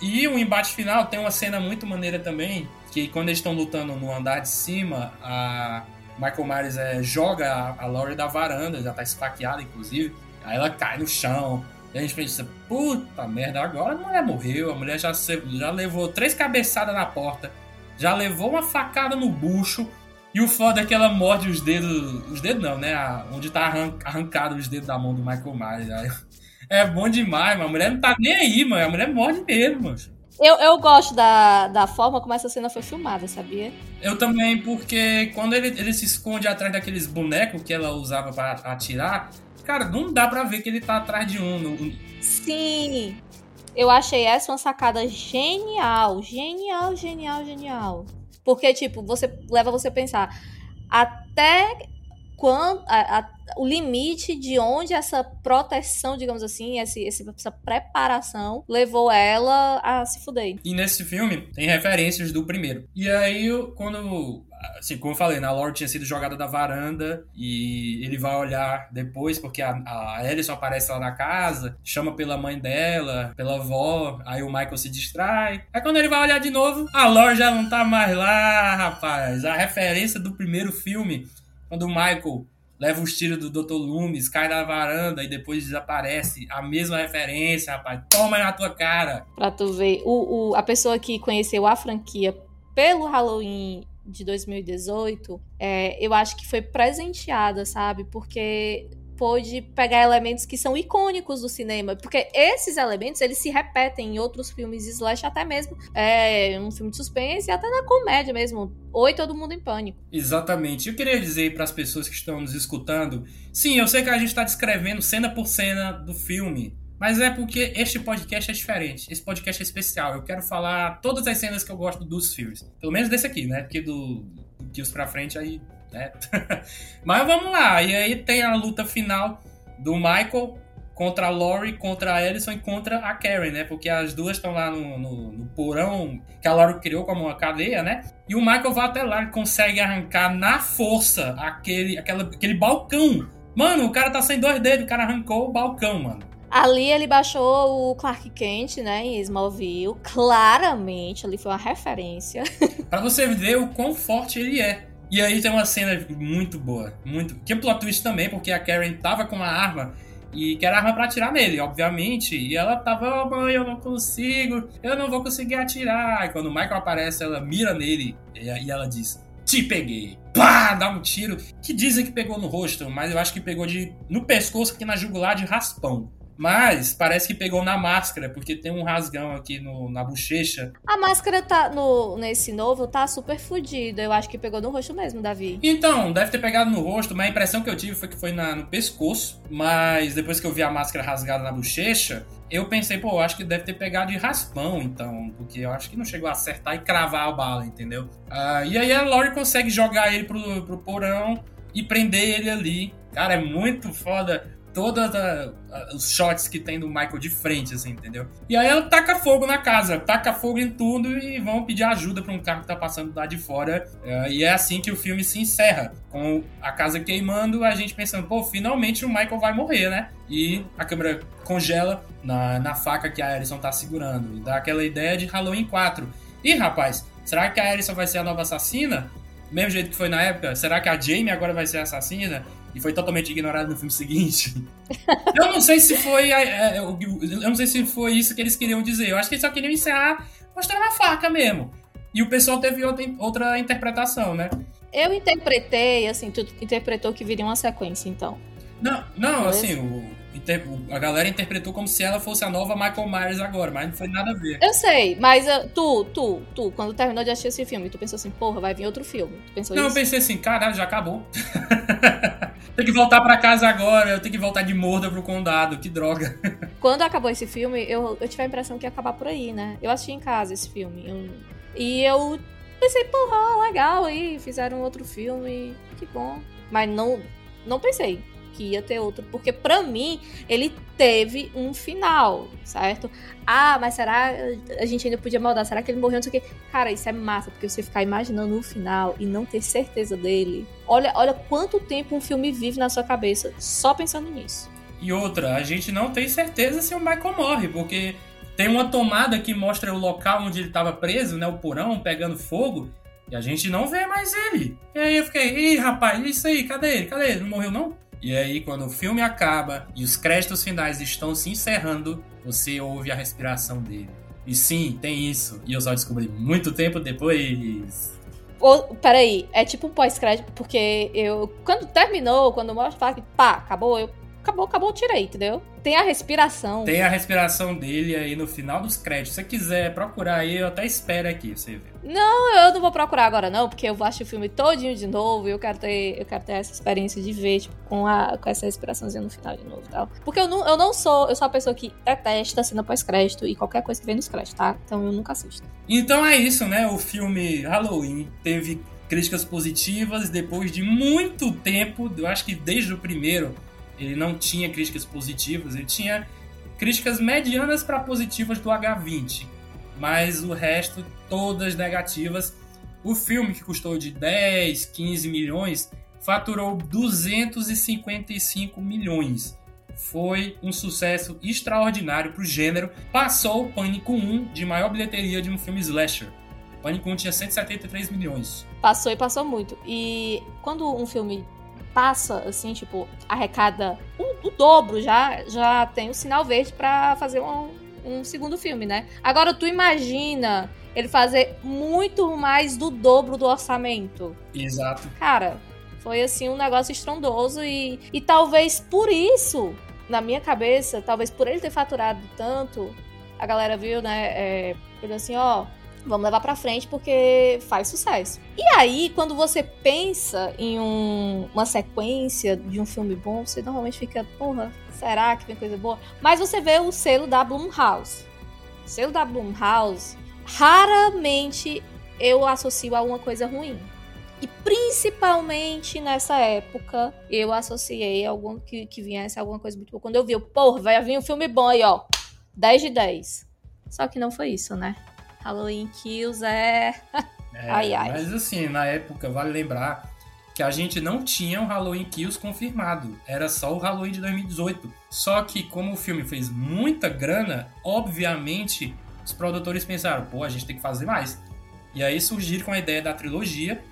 E o embate final tem uma cena muito maneira também, que quando eles estão lutando no andar de cima, a Michael Myers é, joga a, a Laurie da varanda, já tá esfaqueada inclusive, aí ela cai no chão. E a gente pensa, puta merda, agora a mulher morreu, a mulher já, já levou três cabeçadas na porta, já levou uma facada no bucho, e o foda é que ela morde os dedos, os dedos não, né, onde tá arrancado os dedos da mão do Michael Myers. Aí é bom demais, mano. A mulher não tá nem aí, mano. A mulher morre mesmo, mano. Eu, eu gosto da, da forma como essa cena foi filmada, sabia? Eu também, porque quando ele, ele se esconde atrás daqueles bonecos que ela usava para atirar, cara, não dá pra ver que ele tá atrás de um. Sim! Eu achei essa uma sacada genial. Genial, genial, genial. Porque, tipo, você leva você a pensar. Até quando, a, a, o limite de onde essa proteção, digamos assim, esse, essa preparação levou ela a se fuder. E nesse filme tem referências do primeiro. E aí, quando assim, como eu falei, né, a Lore tinha sido jogada da varanda e ele vai olhar depois, porque a, a Alison aparece lá na casa, chama pela mãe dela, pela avó, aí o Michael se distrai. Aí quando ele vai olhar de novo, a Lore já não tá mais lá, rapaz. A referência do primeiro filme, quando o Michael leva os tiros do Dr. Loomis, cai na varanda e depois desaparece. A mesma referência, rapaz. Toma na tua cara. Pra tu ver, o, o, a pessoa que conheceu a franquia pelo Halloween de 2018, é, eu acho que foi presenteada, sabe? Porque pôde pegar elementos que são icônicos do cinema, porque esses elementos eles se repetem em outros filmes slash, até mesmo é, um filme de suspense e até na comédia mesmo. Oi, todo mundo em pânico. Exatamente. Eu queria dizer para as pessoas que estão nos escutando, sim, eu sei que a gente está descrevendo cena por cena do filme, mas é porque este podcast é diferente. Esse podcast é especial. Eu quero falar todas as cenas que eu gosto dos filmes. Pelo menos desse aqui, né? Porque do, do Kills pra frente aí. Né? (laughs) Mas vamos lá. E aí tem a luta final do Michael contra a Laurie, contra a Alison e contra a Karen, né? Porque as duas estão lá no, no, no, porão que a Laurie criou como uma cadeia, né? E o Michael vai até lá e consegue arrancar na força aquele, aquela, aquele balcão. Mano, o cara tá sem dois dedos, o cara arrancou o balcão, mano. Ali ele baixou o Clark Kent, né, em Smallville. Claramente, ali foi uma referência. pra você ver o quão forte ele é. E aí tem uma cena muito boa, muito. Que é plot twist também, porque a Karen tava com uma arma e que era arma para atirar nele, obviamente. E ela tava, oh, mãe, eu não consigo, eu não vou conseguir atirar. E quando o Michael aparece, ela mira nele e ela diz: Te peguei. Pá! Dá um tiro. Que dizem que pegou no rosto, mas eu acho que pegou de no pescoço aqui na jugular de raspão. Mas parece que pegou na máscara, porque tem um rasgão aqui no, na bochecha. A máscara tá no, nesse novo tá super fodida. Eu acho que pegou no rosto mesmo, Davi. Então, deve ter pegado no rosto, mas a impressão que eu tive foi que foi na, no pescoço. Mas depois que eu vi a máscara rasgada na bochecha, eu pensei, pô, acho que deve ter pegado de raspão, então. Porque eu acho que não chegou a acertar e cravar a bala, entendeu? Uh, e aí a Lori consegue jogar ele pro, pro porão e prender ele ali. Cara, é muito foda todos os shots que tem do Michael de frente, assim, entendeu? E aí ela taca fogo na casa, taca fogo em tudo e vão pedir ajuda para um carro que tá passando lá de fora. É, e é assim que o filme se encerra, com a casa queimando, a gente pensando, pô, finalmente o Michael vai morrer, né? E a câmera congela na, na faca que a Alison tá segurando. E dá aquela ideia de Halloween 4. E rapaz, será que a Alison vai ser a nova assassina? mesmo jeito que foi na época, será que a Jamie agora vai ser assassina? E foi totalmente ignorada no filme seguinte. (laughs) eu não sei se foi. É, eu não sei se foi isso que eles queriam dizer. Eu acho que eles só queriam encerrar mostrando a faca mesmo. E o pessoal teve outra, outra interpretação, né? Eu interpretei, assim, tu interpretou que viria uma sequência, então. Não, não, assim, o, a galera interpretou como se ela fosse a nova Michael Myers agora, mas não foi nada a ver. Eu sei, mas uh, tu, tu, tu, quando terminou de assistir esse filme, tu pensou assim, porra, vai vir outro filme. Tu pensou não, isso? eu pensei assim, caralho, já acabou. (laughs) tem que voltar para casa agora, eu tenho que voltar de morda pro condado, que droga. (laughs) Quando acabou esse filme, eu, eu tive a impressão que ia acabar por aí, né? Eu assisti em casa esse filme. Eu, e eu pensei, porra, legal aí, fizeram outro filme, que bom. Mas não, não pensei que ia ter outro, porque para mim ele teve um final, certo? Ah, mas será a gente ainda podia maldar? Será que ele morreu? Não sei o quê. Cara, isso é massa, porque você ficar imaginando o final e não ter certeza dele. Olha, olha quanto tempo um filme vive na sua cabeça só pensando nisso. E outra, a gente não tem certeza se o Michael morre, porque tem uma tomada que mostra o local onde ele estava preso, né? O porão pegando fogo. E a gente não vê mais ele. E aí eu fiquei, ih, rapaz, isso aí, cadê ele? Cadê ele? Não morreu não? E aí, quando o filme acaba e os créditos finais estão se encerrando, você ouve a respiração dele. E sim, tem isso. E eu só descobri muito tempo depois. Ou, peraí, é tipo um pós-crédito, porque eu. Quando terminou, quando mostra que pá, acabou, eu. Acabou, acabou, tirei, entendeu? Tem a respiração. Tem a respiração dele aí no final dos créditos. Se você quiser procurar aí, eu até espero aqui, você vê. Não, eu não vou procurar agora não, porque eu vou assistir o filme todinho de novo e eu quero ter, eu quero ter essa experiência de ver, tipo, com, a, com essa respiraçãozinha no final de novo e tal. Porque eu não, eu não sou, eu sou uma pessoa que detesta cena pós-crédito e qualquer coisa que vem nos créditos, tá? Então eu nunca assisto. Então é isso, né? O filme Halloween teve críticas positivas depois de muito tempo. Eu acho que desde o primeiro ele não tinha críticas positivas, ele tinha críticas medianas para positivas do H20, mas o resto todas negativas. O filme que custou de 10, 15 milhões faturou 255 milhões. Foi um sucesso extraordinário para o gênero. Passou o Pânico 1 de maior bilheteria de um filme slasher. Pânico 1 tinha 173 milhões. Passou e passou muito. E quando um filme passa, assim, tipo, arrecada o, o dobro, já, já tem o sinal verde para fazer um, um segundo filme, né? Agora, tu imagina ele fazer muito mais do dobro do orçamento. Exato. Cara, foi assim um negócio estrondoso e, e talvez por isso, na minha cabeça, talvez por ele ter faturado tanto, a galera viu, né? É, assim, ó, vamos levar pra frente porque faz sucesso. E aí, quando você pensa em um, uma sequência de um filme bom, você normalmente fica, porra, será que vem coisa boa? Mas você vê o selo da Blumhouse. O selo da Blumhouse, raramente eu associo a uma coisa ruim. E principalmente nessa época, eu associei algum que, que viesse alguma coisa muito boa. Quando eu vi, porra, vai vir um filme bom aí, ó. 10 de 10. Só que não foi isso, né? Halloween Kills é. é ai, ai. Mas assim, na época, vale lembrar que a gente não tinha o Halloween Kills confirmado. Era só o Halloween de 2018. Só que, como o filme fez muita grana, obviamente os produtores pensaram, pô, a gente tem que fazer mais. E aí surgiram com a ideia da trilogia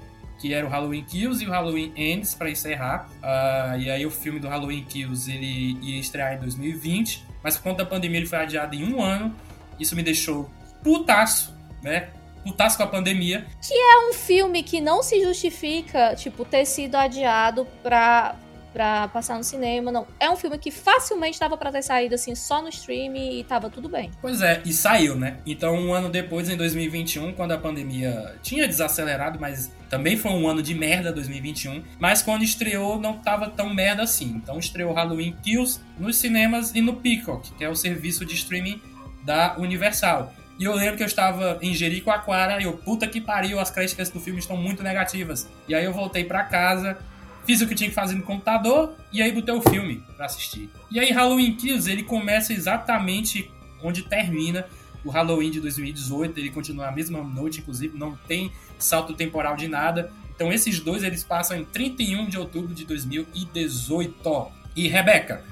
que era o Halloween Kills e o Halloween Ends para encerrar. Uh, e aí o filme do Halloween Kills ele ia estrear em 2020, mas por conta da pandemia ele foi adiado em um ano. Isso me deixou putaço, né? Putaço com a pandemia. Que é um filme que não se justifica, tipo, ter sido adiado pra pra passar no cinema, não. É um filme que facilmente dava para ter saído assim só no stream e tava tudo bem. Pois é, e saiu, né? Então, um ano depois, em 2021, quando a pandemia tinha desacelerado, mas também foi um ano de merda 2021, mas quando estreou não tava tão merda assim. Então estreou Halloween Kills nos cinemas e no Peacock, que é o serviço de streaming da Universal. E eu lembro que eu estava em Jericoacoara e eu, puta que pariu, as críticas do filme estão muito negativas. E aí eu voltei para casa, fiz o que tinha que fazer no computador e aí botei o filme para assistir. E aí Halloween Kills, ele começa exatamente onde termina o Halloween de 2018, ele continua a mesma noite, inclusive não tem salto temporal de nada. Então esses dois eles passam em 31 de outubro de 2018. E Rebeca,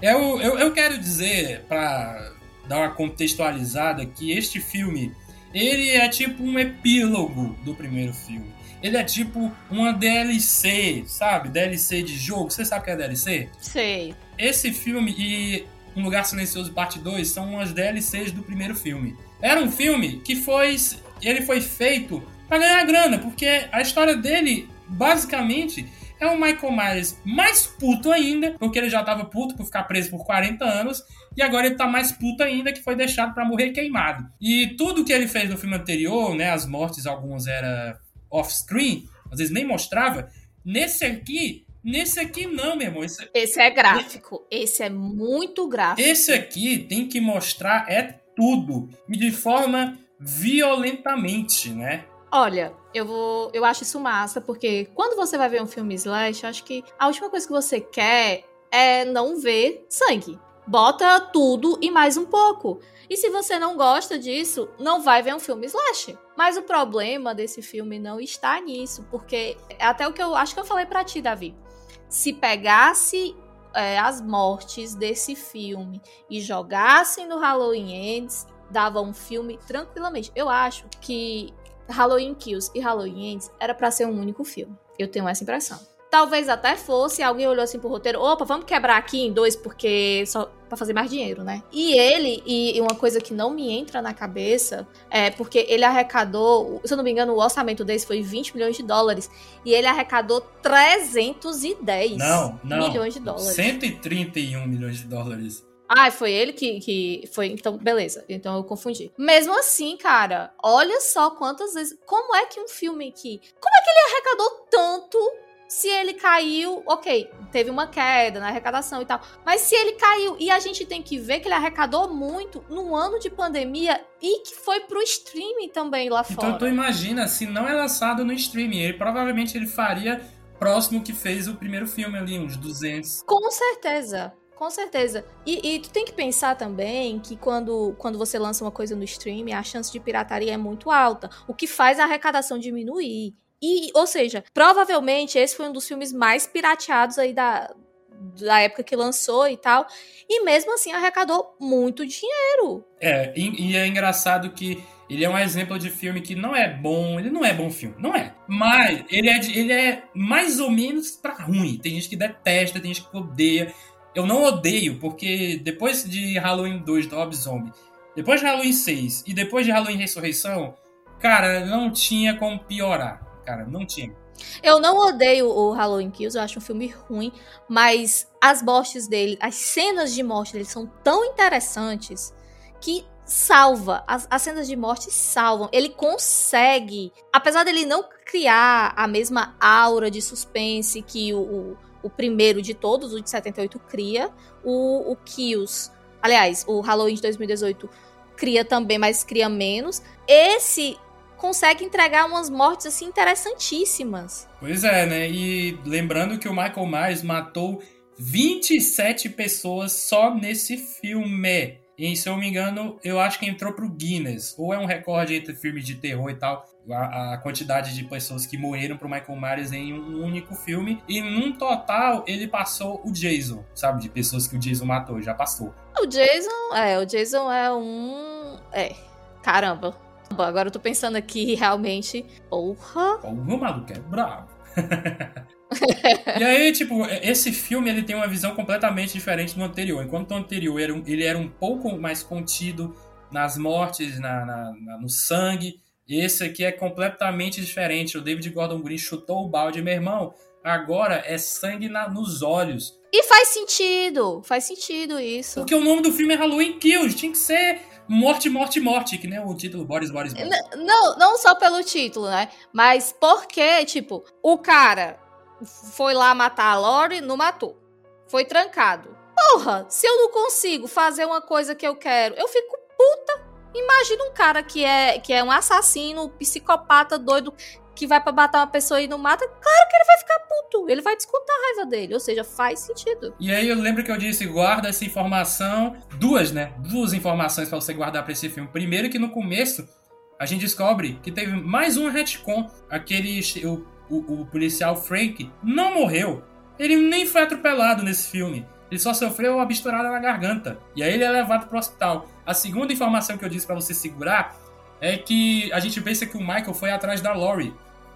eu, eu, eu quero dizer, para dar uma contextualizada, que este filme ele é tipo um epílogo do primeiro filme. Ele é tipo uma DLC, sabe? DLC de jogo. Você sabe o que é DLC? Sei. Esse filme e Um Lugar Silencioso Parte 2 são umas DLCs do primeiro filme. Era um filme que foi. Ele foi feito para ganhar grana, porque a história dele, basicamente, é o Michael Myers mais puto ainda, porque ele já tava puto por ficar preso por 40 anos, e agora ele tá mais puto ainda, que foi deixado para morrer queimado. E tudo que ele fez no filme anterior, né, as mortes, algumas era off-screen, às vezes nem mostrava. Nesse aqui, nesse aqui não, meu irmão. Esse, esse é gráfico. Esse é muito gráfico. Esse aqui tem que mostrar é tudo e de forma violentamente, né? Olha, eu vou, eu acho isso massa porque quando você vai ver um filme slash, acho que a última coisa que você quer é não ver sangue. Bota tudo e mais um pouco. E se você não gosta disso, não vai ver um filme slash. Mas o problema desse filme não está nisso, porque é até o que eu acho que eu falei para ti, Davi. Se pegasse é, as mortes desse filme e jogassem no Halloween Ends, dava um filme tranquilamente. Eu acho que Halloween Kills e Halloween Ends era para ser um único filme. Eu tenho essa impressão. Talvez até fosse, alguém olhou assim pro roteiro, opa, vamos quebrar aqui em dois, porque só para fazer mais dinheiro, né? E ele, e uma coisa que não me entra na cabeça, é porque ele arrecadou, se eu não me engano, o orçamento desse foi 20 milhões de dólares, e ele arrecadou 310 não, não, milhões de dólares. 131 milhões de dólares. Ah, foi ele que, que foi. Então, beleza. Então eu confundi. Mesmo assim, cara, olha só quantas vezes. Como é que um filme que. Como é que ele arrecadou tanto se ele caiu, ok, teve uma queda na arrecadação e tal. Mas se ele caiu, e a gente tem que ver que ele arrecadou muito num ano de pandemia e que foi pro streaming também lá fora. Então tu imagina, se não é lançado no streaming, ele provavelmente ele faria próximo que fez o primeiro filme ali, uns 200. Com certeza. Com certeza. E, e, tu tem que pensar também que quando, quando você lança uma coisa no streaming, a chance de pirataria é muito alta, o que faz a arrecadação diminuir. E, ou seja, provavelmente esse foi um dos filmes mais pirateados aí da, da época que lançou e tal. E mesmo assim arrecadou muito dinheiro. É, e, e, é engraçado que ele é um exemplo de filme que não é bom, ele não é bom filme, não é. Mas ele é, ele é mais ou menos pra ruim. Tem gente que detesta, tem gente que odeia. Eu não odeio, porque depois de Halloween 2 do Rob Zombie, depois de Halloween 6 e depois de Halloween Ressurreição, cara, não tinha como piorar cara, não tinha. Eu não odeio o Halloween Kills, eu acho um filme ruim, mas as mortes dele, as cenas de morte dele são tão interessantes que salva. As, as cenas de morte salvam. Ele consegue, apesar dele não criar a mesma aura de suspense que o, o, o primeiro de todos, o de 78, cria, o, o Kills, aliás, o Halloween de 2018 cria também, mas cria menos. Esse consegue entregar umas mortes assim interessantíssimas. Pois é, né? E lembrando que o Michael Myers matou 27 pessoas só nesse filme. E se eu não me engano, eu acho que entrou pro Guinness. Ou é um recorde entre filmes de terror e tal. A, a, quantidade de pessoas que morreram pro Michael Myers em um único filme. E num total, ele passou o Jason, sabe? De pessoas que o Jason matou, já passou. O Jason, é, o Jason é um. É. Caramba, Agora eu tô pensando aqui (laughs) realmente. Porra! O maluco é brabo. (laughs) e aí, tipo, esse filme ele tem uma visão completamente diferente do anterior. Enquanto o anterior era um, ele era um pouco mais contido nas mortes, na, na, na, no sangue, esse aqui é completamente diferente. O David Gordon Green chutou o balde, meu irmão. Agora é sangue na, nos olhos. E faz sentido, faz sentido isso. Porque o nome do filme é Halloween Kills, tinha que ser Morte, morte, morte, que nem o título Boris, Boris, Boris. Não, não só pelo título, né? Mas porque, tipo, o cara foi lá matar a Lori, não matou. Foi trancado. Porra, se eu não consigo fazer uma coisa que eu quero, eu fico puta. Imagina um cara que é, que é um assassino, psicopata, doido, que vai para matar uma pessoa e não mata, claro que ele vai ficar puto. Ele vai descontar a raiva dele. Ou seja, faz sentido. E aí eu lembro que eu disse: guarda essa informação. Duas, né? Duas informações para você guardar para esse filme. Primeiro, que no começo a gente descobre que teve mais um retcon. Aquele. O, o, o policial Frank não morreu. Ele nem foi atropelado nesse filme. Ele só sofreu uma bisturada na garganta. E aí ele é levado pro hospital. A segunda informação que eu disse para você segurar é que a gente pensa que o Michael foi atrás da Laurie.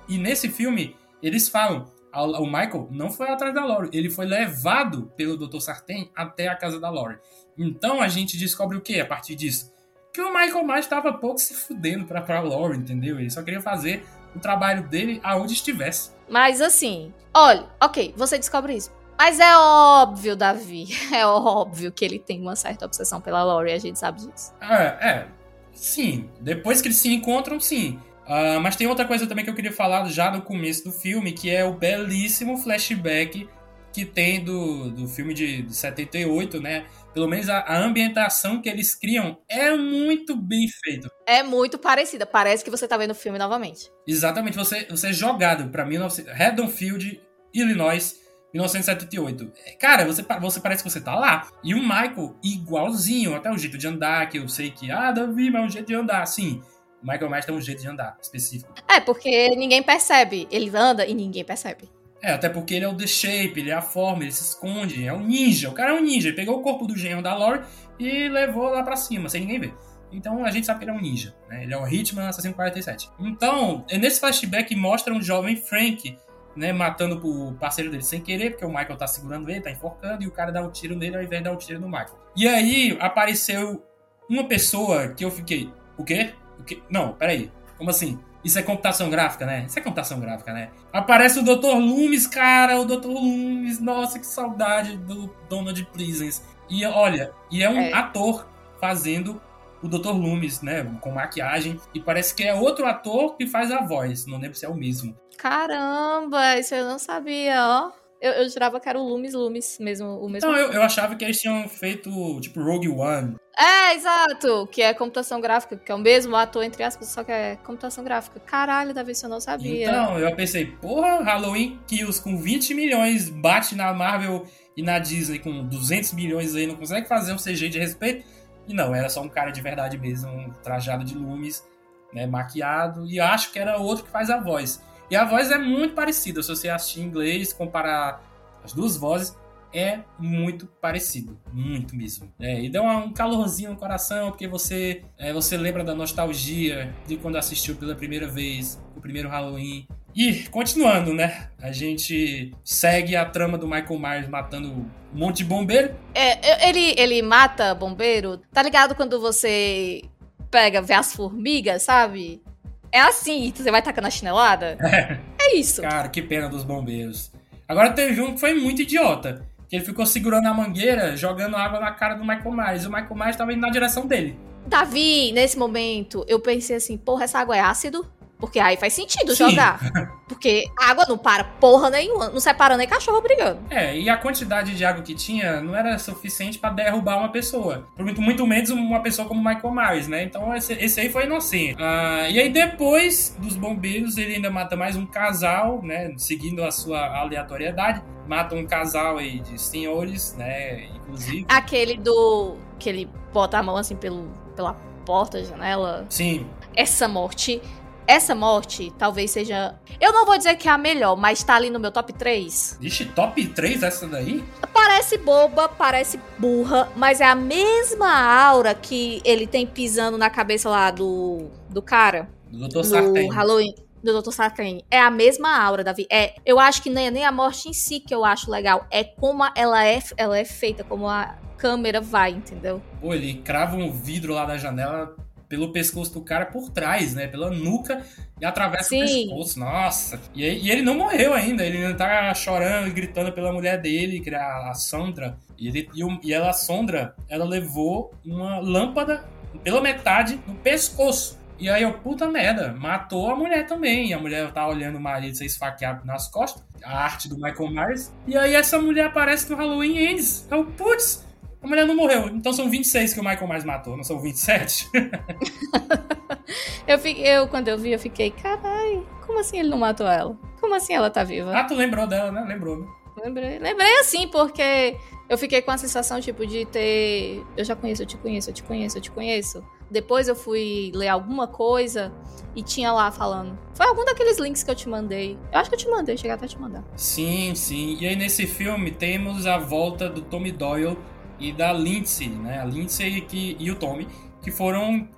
E nesse filme, eles falam, o Michael não foi atrás da Laurie, ele foi levado pelo Dr. Sartain até a casa da Laurie. Então a gente descobre o que a partir disso? Que o Michael mais estava pouco se fudendo pra, pra Laurie, entendeu? Ele só queria fazer o trabalho dele aonde estivesse. Mas assim, olha, ok, você descobre isso. Mas é óbvio, Davi, (laughs) é óbvio que ele tem uma certa obsessão pela Laurie, a gente sabe disso. É, é, Sim, depois que eles se encontram, sim. Uh, mas tem outra coisa também que eu queria falar já no começo do filme, que é o belíssimo flashback que tem do, do filme de, de 78, né? Pelo menos a, a, ambientação que eles criam é muito bem feito. É muito parecida. Parece que você tá vendo o filme novamente. Exatamente. Você, você é jogado pra 19... Redonfield, Illinois, 1978. Cara, você, você parece que você tá lá. E o Michael, igualzinho, até o jeito de andar, que eu sei que, ah, Davi, mas é um jeito de andar. Sim, o Michael Myers tem um jeito de andar específico. É, porque ninguém percebe. Ele anda e ninguém percebe. É, até porque ele é o The Shape, ele é a forma, ele se esconde, é um ninja. O cara é um ninja. Ele pegou o corpo do genro da Lore e levou lá para cima, sem ninguém ver. Então a gente sabe que ele é um ninja, né? Ele é um Hitman Assassino 47. Então, nesse flashback mostra um jovem Frank né, matando o parceiro dele sem querer, porque o Michael tá segurando ele, tá enforcando, e o cara dá um tiro nele ao invés de dar um tiro no Michael. E aí apareceu uma pessoa que eu fiquei, o quê? O quê? Não, peraí, como assim? Isso é computação gráfica, né? Isso é computação gráfica, né? Aparece o Dr. Loomis, cara, o Dr. Loomis, nossa, que saudade do Donald Pleasence. E olha, e é um é. ator fazendo o Dr. Loomis, né? Com maquiagem. E parece que é outro ator que faz a voz. Não lembro se é o mesmo. Caramba, isso eu não sabia, ó. Eu, eu jurava que era o Loomis Loomis mesmo, o mesmo. Não, eu, eu achava que eles tinham feito, tipo, Rogue One. É, exato, que é computação gráfica, que é o mesmo ator, entre aspas, só que é computação gráfica. Caralho, Davi, isso eu não sabia. Então, eu pensei, porra, Halloween Kills com 20 milhões bate na Marvel e na Disney com 200 milhões aí, não consegue fazer um CG de respeito. E não, era só um cara de verdade mesmo, um trajado de Loomis, né, maquiado, e acho que era outro que faz a voz. E a voz é muito parecida, se você assistir em inglês, comparar as duas vozes, é muito parecido, muito mesmo. É, e dá um calorzinho no coração, porque você, é, você lembra da nostalgia de quando assistiu pela primeira vez o primeiro Halloween. E, continuando, né? A gente segue a trama do Michael Myers matando um monte de bombeiro. É, ele, ele mata bombeiro. Tá ligado quando você pega, vê as formigas, sabe? É assim, você vai tacando a chinelada? (laughs) É. é isso. Cara, que pena dos bombeiros. Agora teve um que foi muito idiota. Que ele ficou segurando a mangueira, jogando água na cara do Michael Myers. E o Michael Myers tava indo na direção dele. Davi, nesse momento, eu pensei assim, porra, essa água é ácido? Porque aí faz sentido Sim. jogar. Porque a água não para porra nenhuma, não separa nem cachorro brigando. É, e a quantidade de água que tinha não era suficiente para derrubar uma pessoa. Por muito, muito menos uma pessoa como Michael Myers, né? Então esse, esse aí foi inocente. Ah, e aí depois dos bombeiros, ele ainda mata mais um casal, né? Seguindo a sua aleatoriedade. Mata um casal aí de senhores, né? Inclusive. Aquele do. que ele bota a mão assim pelo, pela porta, janela. Sim. Essa morte essa morte talvez seja. Eu não vou dizer que é a melhor, mas tá ali no meu top 3. Vixe, top 3 essa daí? Parece boba, parece burra, mas é a mesma aura que ele tem pisando na cabeça lá do, do cara. Do Dr. Sartain. Halloween do Dr. Sartain. É a mesma aura, Davi. É, eu acho que nem, nem a morte em si que eu acho legal. É como ela é, ela é feita, como a câmera vai, entendeu? Pô, ele crava um vidro lá da janela pelo pescoço do cara por trás, né? Pela nuca e atravessa Sim. o pescoço. Nossa! E, e, ele não morreu ainda, ele ainda tá chorando e gritando pela mulher dele, que é a Sandra. E, ele, e, e ela, a Sandra, ela levou uma lâmpada pela metade no pescoço. E aí, eu, puta merda, matou a mulher também. E a mulher tá olhando o marido ser esfaqueado nas costas. A arte do Michael Myers. E aí, essa mulher aparece no Halloween Ends. Eu, putz, a mulher não morreu. Então são 26 que o Michael mais matou, não são 27? (laughs) eu, fiquei, eu, quando eu vi, eu fiquei, carai, como assim ele não matou ela? Como assim ela tá viva? Ah, tu lembrou dela, né? Lembrou, né? Lembrei. Lembrei assim, porque eu fiquei com a sensação, tipo, de ter. Eu já conheço, eu te conheço, eu te conheço, eu te conheço. Depois eu fui ler alguma coisa e tinha lá falando. Foi algum daqueles links que eu te mandei. Eu acho que eu te mandei, cheguei até a te mandar. Sim, sim. E aí nesse filme temos a volta do Tommy Doyle e da Lindsay, né? A Lindsay que, e o Tommy, que foram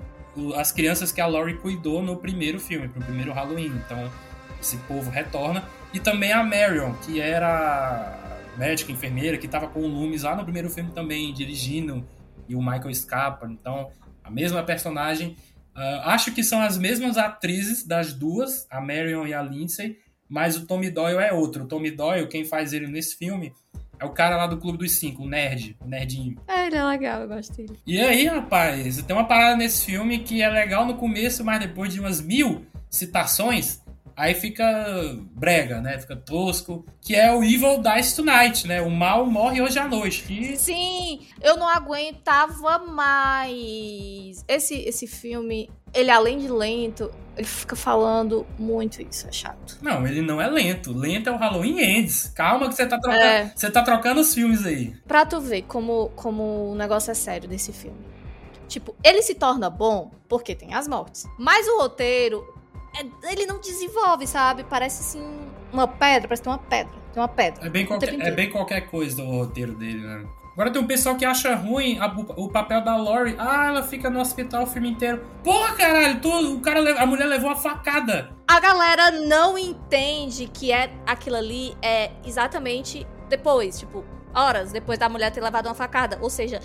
as crianças que a Laurie cuidou no primeiro filme, pro primeiro Halloween. Então, esse povo retorna. E também a Marion, que era médica, enfermeira, que estava com o Loomis lá no primeiro filme também, dirigindo, e o Michael escapa. Então, a mesma personagem. Uh, acho que são as mesmas atrizes das duas, a Marion e a Lindsay, mas o Tommy Doyle é outro. O Tommy Doyle, quem faz ele nesse filme, é o cara lá do Clube dos Cinco, o nerd, o nerdinho. É, ele é legal, eu gosto dele. E aí, rapaz, tem uma parada nesse filme que é legal no começo, mas depois de umas mil citações, aí fica brega, né? Fica tosco. Que é o Evil Dies Tonight, né? O mal morre hoje à noite. Que... Sim, eu não aguentava mais. Esse, esse filme, ele além de lento, ele fica falando muito isso, é chato. Não, ele não é lento. Lento é o Halloween Ends. Calma que você tá trocando, é. você tá trocando os filmes aí. Pra tu ver como, como o negócio é sério desse filme. Tipo, ele se torna bom porque tem as mortes. Mas o roteiro, é, ele não desenvolve, sabe? Parece assim uma pedra, parece tem uma pedra. Tem uma pedra. É bem, qualquer, é bem qualquer coisa do roteiro dele, né? Agora tem um pessoal que acha ruim a, o papel da Lori. Ah, ela fica no hospital o filme inteiro. Porra, caralho, todo, o cara, a mulher levou uma facada. A galera não entende que é aquilo ali é exatamente depois, tipo, horas depois da mulher ter levado uma facada. Ou seja,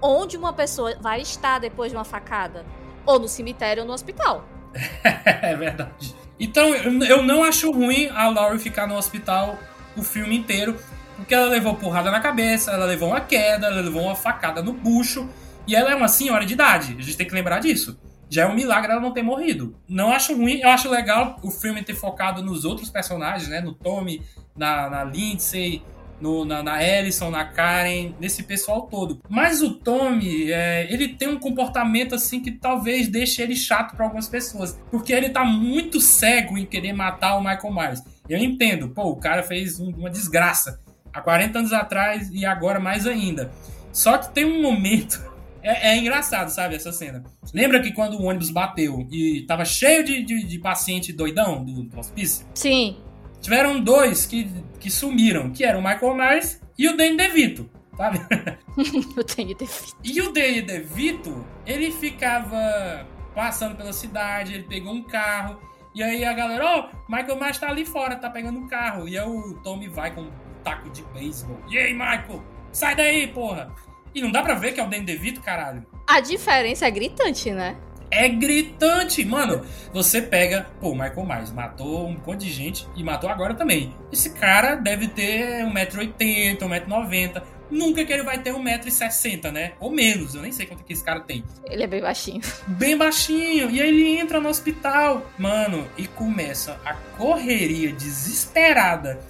onde uma pessoa vai estar depois de uma facada? Ou no cemitério ou no hospital. (laughs) é verdade. Então, eu não acho ruim a Laurie ficar no hospital o filme inteiro. Porque ela levou porrada na cabeça, ela levou uma queda, ela levou uma facada no bucho. E ela é uma senhora de idade, a gente tem que lembrar disso. Já é um milagre ela não ter morrido. Não acho ruim, eu acho legal o filme ter focado nos outros personagens, né? No Tommy, na, na Lindsay, no, na, na Ellison, na Karen, nesse pessoal todo. Mas o Tommy, é, ele tem um comportamento assim que talvez deixe ele chato para algumas pessoas. Porque ele tá muito cego em querer matar o Michael Myers. Eu entendo, pô, o cara fez um, uma desgraça há 40 anos atrás e agora mais ainda. Só que tem um momento. (laughs) É, é, engraçado, sabe, essa cena. Lembra que quando o ônibus bateu e tava cheio de, de, de paciente doidão do, do hospício? Sim. Tiveram dois que, que sumiram, que eram o Michael Myers e o Danny DeVito, sabe? (laughs) o Danny DeVito. E o Danny DeVito, ele ficava passando pela cidade, ele pegou um carro, e aí a galera, ó, oh, Michael Myers tá ali fora, tá pegando um carro. E aí o Tommy vai com taco de beisebol. E aí, Michael, sai daí, porra! E não dá pra ver que é o Danny DeVito, caralho. A diferença é gritante, né? É gritante, mano. Você pega, pô, Michael Myers matou um monte de gente e matou agora também. Esse cara deve ter 1,80m, 1,90m. Nunca que ele vai ter 1,60m, né? Ou menos, eu nem sei quanto que esse cara tem. Ele é bem baixinho. Bem baixinho. E aí ele entra no hospital, mano, e começa a correria desesperada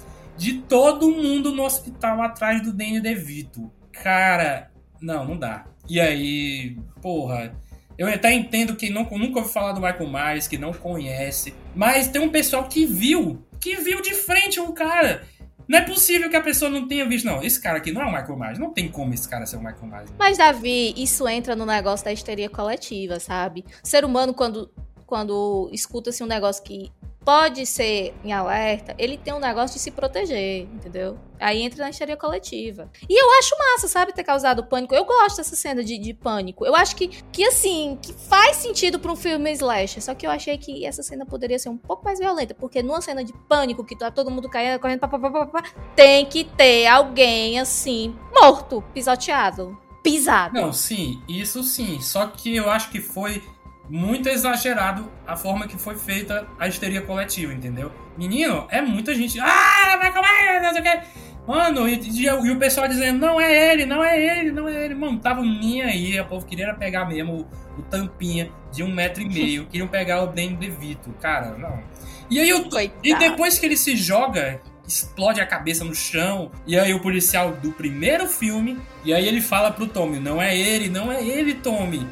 de todo mundo no hospital atrás do Danny DeVito. Cara, não, não dá. E aí, porra, eu até entendo que não, nunca ouviu falar do Michael Myers, que não conhece, mas tem um pessoal que viu, que viu de frente o cara. Não é possível que a pessoa não tenha visto, não. Esse cara aqui não é o Michael Myers. Não tem como esse cara ser o Michael Myers. Mas, Davi, isso entra no negócio da histeria coletiva, sabe? O ser humano, quando, quando escuta-se um negócio que pode ser em alerta, ele tem um negócio de se proteger, entendeu? Aí entra na histeria coletiva. E eu acho massa, sabe, ter causado pânico. Eu gosto dessa cena de, de pânico. Eu acho que, que assim, que faz sentido pra um filme slasher. Só que eu achei que essa cena poderia ser um pouco mais violenta. Porque numa cena de pânico, que tá todo mundo caindo, correndo, pá, pá, pá, pá, tem que ter alguém, assim, morto, pisoteado. Pisado. Não, sim, isso sim. Só que eu acho que foi muito exagerado a forma que foi feita a histeria coletiva, entendeu? Menino, é muita gente. Ah, vai comer, não sei o que. Mano, e, e, e, o pessoal dizendo, não é ele, não é ele, não é ele. Mano, tava nem aí. O povo queria pegar mesmo o, o tampinha de um metro e meio. Queriam pegar o Danny DeVito. Cara, não. E aí, o, e depois que ele se joga, explode a cabeça no chão. E aí o policial do primeiro filme. E aí ele fala pro Tommy: Não é ele, não é ele, Tommy.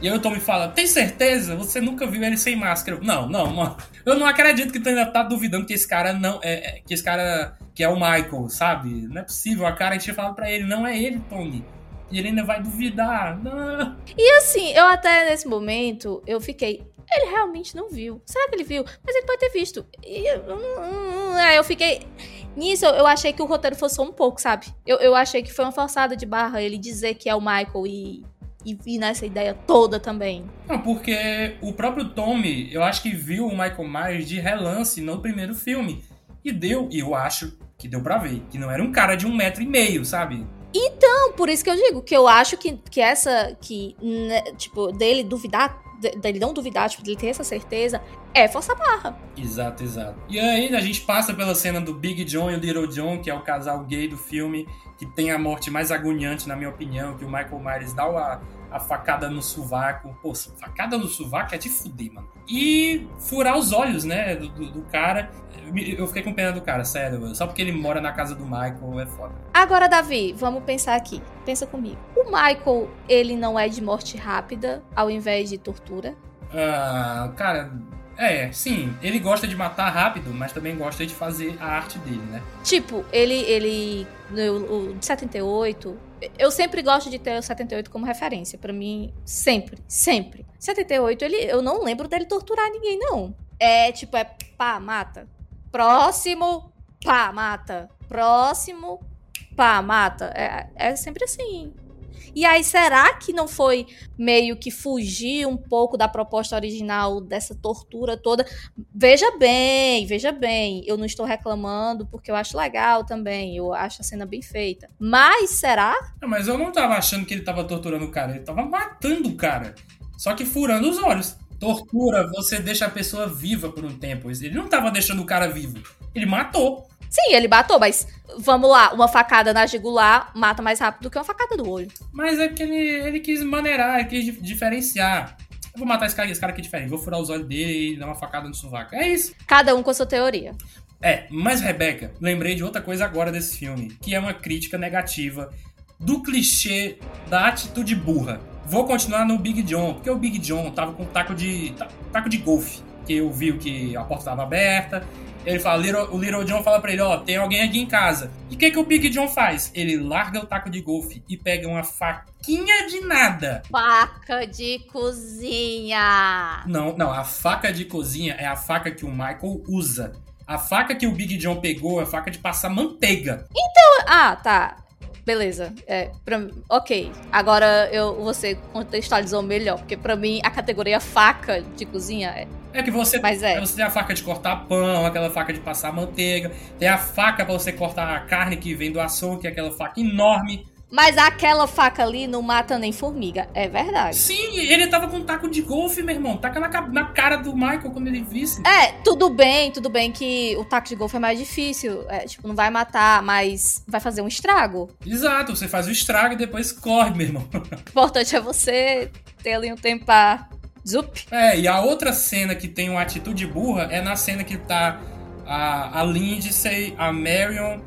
E aí o Tommy fala: Tem certeza? Você nunca viu ele sem máscara? Não, não, mano. Eu não acredito que tu ainda tá duvidando que esse cara não. É, é, que esse cara. Que é o Michael, sabe? Não é possível. A cara tinha falado pra ele: Não é ele, Tommy. E ele ainda vai duvidar. Não. E assim, eu até nesse momento, eu fiquei. Ele realmente não viu. Será que ele viu? Mas ele pode ter visto. E eu, aí eu fiquei. Nisso, eu achei que o roteiro forçou um pouco, sabe? Eu, eu achei que foi uma forçada de barra ele dizer que é o Michael e e vir nessa ideia toda também. Não, porque o próprio Tommy, eu acho que viu o Michael Myers de relance no primeiro filme. E deu, e eu acho que deu pra ver, que não era um cara de um metro e meio, sabe? Então, por isso que eu digo que eu acho que, que essa, que, né, tipo, dele duvidar, dele não duvidar, tipo, dele ter essa certeza, é força barra. Exato, exato. E aí a gente passa pela cena do Big John e o Little John, que é o casal gay do filme, que tem a morte mais agoniante, na minha opinião, que o Michael Myers dá a, a facada no sovaco. Pô, facada no sovaco é de fuder, mano. E furar os olhos, né, do, do, do cara. Eu fiquei com pena do cara, sério. Só porque ele mora na casa do Michael é foda. Agora, Davi, vamos pensar aqui. Pensa comigo. O Michael, ele não é de morte rápida, ao invés de tortura? Ah, cara, é, sim, ele gosta de matar rápido, mas também gosta de fazer a arte dele, né? Tipo, ele, ele, o, o 78, eu sempre gosto de ter o 78 como referência, para mim, sempre, sempre. 78, ele, eu não lembro dele torturar ninguém, não. É, tipo, é pá, mata. Próximo, pá, mata. Próximo, pá, mata. É, é sempre assim. E aí, será que não foi meio que fugir um pouco da proposta original dessa tortura toda? Veja bem, veja bem, eu não estou reclamando porque eu acho legal também, eu acho a cena bem feita. Mas será? Não, mas eu não tava achando que ele tava torturando o cara, ele tava matando o cara. Só que furando os olhos. Tortura, você deixa a pessoa viva por um tempo. Ele não tava deixando o cara vivo. Ele matou. Sim, ele matou, mas vamos lá, uma facada na jugular mata mais rápido do que uma facada do olho. Mas é que ele, ele quis maneirar, ele quis diferenciar. Eu vou matar esse cara, esse cara aqui diferente. Vou furar os olhos dele e dar uma facada no sovaco. É isso. Cada um com a sua teoria. É, mas Rebeca, lembrei de outra coisa agora desse filme, que é uma crítica negativa do clichê da atitude burra. Vou continuar no Big John, porque o Big John tava com um taco de taco de golfe, que eu vi que a porta estava aberta. Ele fala, Little, o Little John fala pra ele, ó, tem alguém aqui em casa. E o que, que o Big John faz? Ele larga o taco de golfe e pega uma faquinha de nada. Faca de cozinha. Não, não, a faca de cozinha é a faca que o Michael usa. A faca que o Big John pegou é a faca de passar manteiga. Então, ah, tá. Beleza. É, pra, ok. Agora eu, você contextualizou melhor, porque pra mim a categoria faca de cozinha é. É que você, Mas é. você tem a faca de cortar pão, aquela faca de passar manteiga, tem a faca para você cortar a carne que vem do açougue, que é aquela faca enorme. Mas aquela faca ali não mata nem formiga, é verdade. Sim, ele tava com um taco de golfe, meu irmão. Taca na, na cara do Michael quando ele visse. É, tudo bem, tudo bem que o taco de golfe é mais difícil. É, tipo, não vai matar, mas vai fazer um estrago. Exato, você faz o estrago e depois corre, meu irmão. O (laughs) importante é você ter ali um tempo pra. Zup. É, e a outra cena que tem uma atitude burra é na cena que tá a, a Lindsay, a Marion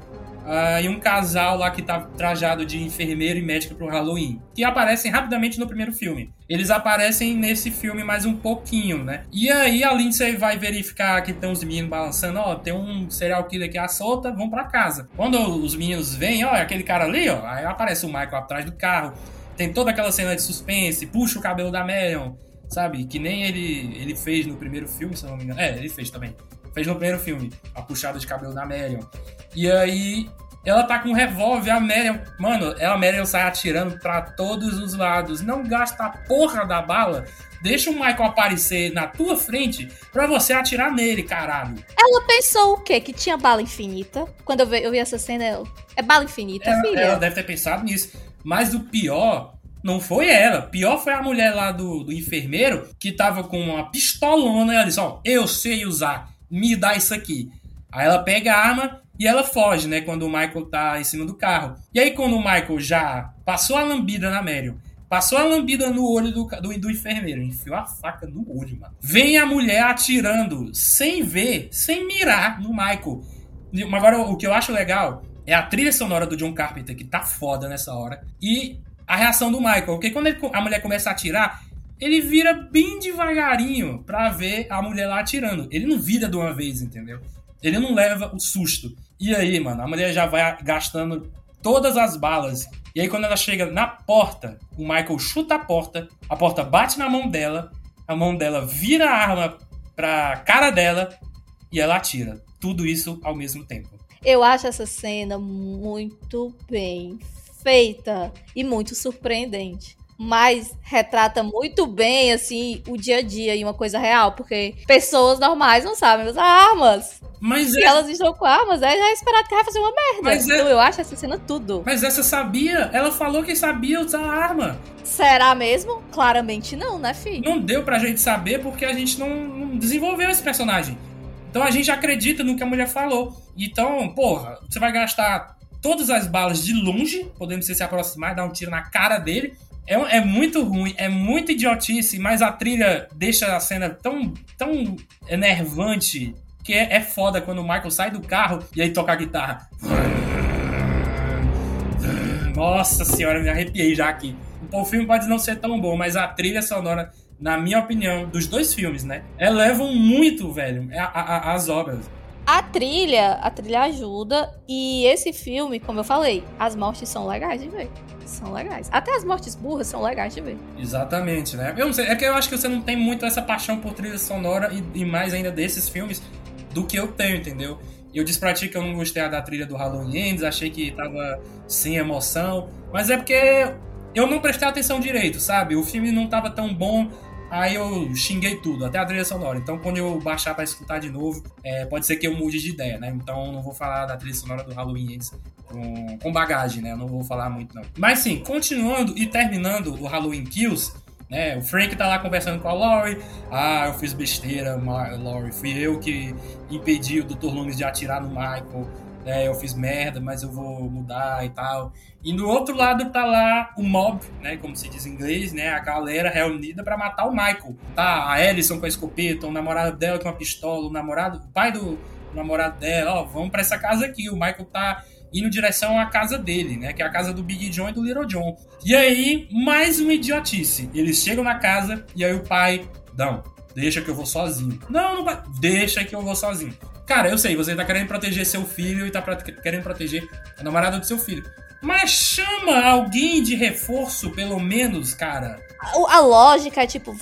Uh, e um casal lá que tá trajado de enfermeiro e médica pro Halloween, que aparecem rapidamente no primeiro filme. Eles aparecem nesse filme mais um pouquinho, né? E aí a Lindsay vai verificar que tem uns meninos balançando, ó, tem um serial killer aqui à solta, vão para casa. Quando os meninos vêm, ó, é aquele cara ali, ó, aí aparece o Michael atrás do carro, tem toda aquela cena de suspense, puxa o cabelo da Marion, sabe? Que nem ele, ele fez no primeiro filme, se eu não me engano. É, ele fez também. Fez no primeiro filme, a puxada de cabelo da Marion. E aí ela tá com um revólver, a Marion. Mano, ela, a Marion sai atirando para todos os lados. Não gasta a porra da bala. Deixa o Michael aparecer na tua frente pra você atirar nele, caralho. Ela pensou o quê? Que tinha bala infinita? Quando eu vi, eu vi essa cena, eu... é bala infinita, ela, filha. Ela deve ter pensado nisso. Mas o pior não foi ela. Pior foi a mulher lá do, do enfermeiro que tava com uma pistolona. E ela disse: Ó, eu sei usar, me dá isso aqui. Aí ela pega a arma e ela foge, né? Quando o Michael tá em cima do carro. E aí, quando o Michael já passou a lambida na Marion, passou a lambida no olho do, do, do enfermeiro, enfiou a faca no olho, mano. Vem a mulher atirando sem ver, sem mirar no Michael. Agora, o que eu acho legal é a trilha sonora do John Carpenter, que tá foda nessa hora, e a reação do Michael. Porque quando ele, a mulher começa a atirar, ele vira bem devagarinho pra ver a mulher lá atirando. Ele não vira de uma vez, entendeu? Ele não leva o susto. E aí, mano, a mulher já vai gastando todas as balas. E aí, quando ela chega na porta, o Michael chuta a porta, a porta bate na mão dela, a mão dela vira a arma pra cara dela e ela atira. Tudo isso ao mesmo tempo. Eu acho essa cena muito bem feita e muito surpreendente mas retrata muito bem, assim, o dia a dia e uma coisa real, porque pessoas normais não sabem usar armas. Mas Se é... elas estão com armas, é já esperado que vai fazer uma merda. Mas é- Então eu acho essa cena tudo. Mas essa sabia, ela falou que sabia usar arma. Será mesmo? Claramente não, né, filho? Não deu pra gente saber porque a gente não, não desenvolveu esse personagem. Então a gente acredita no que a mulher falou. Então, porra, você vai gastar todas as balas de longe, podendo se aproximar dar um tiro na cara dele. É, é, muito ruim, é muito idiotice, mas a trilha deixa a cena tão, tão enervante que é, é foda quando o Michael sai do carro e aí toca a guitarra. Nossa senhora, me arrepiei já aqui. Então, o filme pode não ser tão bom, mas a trilha sonora, na minha opinião, dos dois filmes, né? Elevam muito, velho, as obras. A trilha, a trilha ajuda e esse filme, como eu falei, as mortes são legais de ver. São legais. Até as mortes burras são legais de ver. Exatamente, né? Eu não sei, é que eu acho que você não tem muito essa paixão por trilha sonora e, e mais ainda desses filmes do que eu tenho, entendeu? Eu disse pra ti que eu não gostei da trilha do Halloween Ends, achei que tava sem emoção, mas é porque eu não prestei atenção direito, sabe? O filme não tava tão bom, aí eu xinguei tudo, até a trilha sonora. Então, quando eu baixar para escutar de novo, é, pode ser que eu mude de ideia, né? Então, não vou falar da trilha sonora do Halloween Ends com, com bagagem, né? Eu não vou falar muito, não. Mas sim, continuando e terminando o Halloween Kills, né? O Frank tá lá conversando com a Laurie. Ah, eu fiz besteira, Laurie. Fui eu que impedi o Dr. Loomis de atirar no Michael. Né, eu fiz merda, mas eu vou mudar e tal. E do outro lado tá lá o mob, né, como se diz em inglês, né, a galera reunida para matar o Michael. Tá a Ellison com a escopeta, o namorado dela com a pistola, o namorado, o pai do namorado dela, ó, vamos para essa casa aqui. O Michael tá indo em direção à casa dele, né? Que é a casa do Big John e do Little John. E aí, mais uma idiotice. Eles chegam na casa e aí o pai, não, deixa que eu vou sozinho. Não, não deixa que eu vou sozinho. Cara, eu sei, você tá querendo proteger seu filho e tá querendo proteger a namorada do seu filho. Mas chama alguém de reforço, pelo menos, cara. A, a lógica é tipo,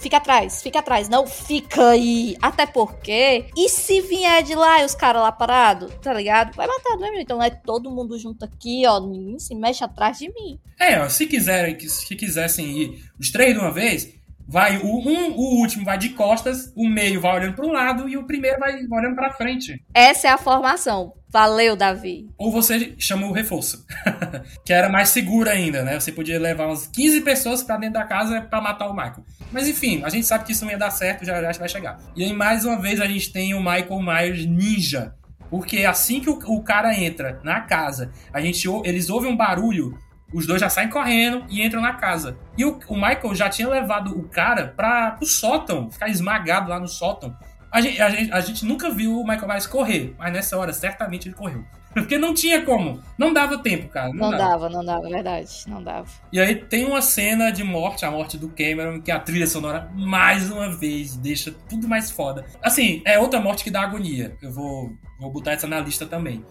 fica atrás, fica atrás, não fica aí. Até porque, e se vier de lá e os caras lá parados, tá ligado? Vai matar, é? Então é todo mundo junto aqui, ó, ninguém se mexe atrás de mim. É, ó, se quiserem, se quisessem ir os três de uma vez, vai o um, o último vai de costas, o meio vai olhando para um lado e o primeiro vai olhando para frente. Essa é a formação. Valeu, Davi. Ou você chama o reforço, (laughs) que era mais seguro ainda, né? Você podia levar umas 15 pessoas para dentro da casa para matar o Michael. Mas enfim, a gente sabe que isso não ia dar certo, já já vai chegar. E aí mais uma vez a gente tem o Michael Myers ninja, porque assim que o, o cara entra na casa, a gente eles ouvem um barulho os dois já saem correndo e entram na casa. E o, o Michael já tinha levado o cara para o sótão, ficar esmagado lá no sótão. A gente, a, gente, a gente nunca viu o Michael Myers correr, mas nessa hora certamente ele correu. (laughs) Porque não tinha como. Não dava tempo, cara. Não, não dava. dava. não dava, verdade. Não dava. E aí tem uma cena de morte, a morte do Cameron, que a trilha sonora, mais uma vez, deixa tudo mais foda. Assim, é outra morte que dá agonia. Eu vou, vou botar essa na lista também.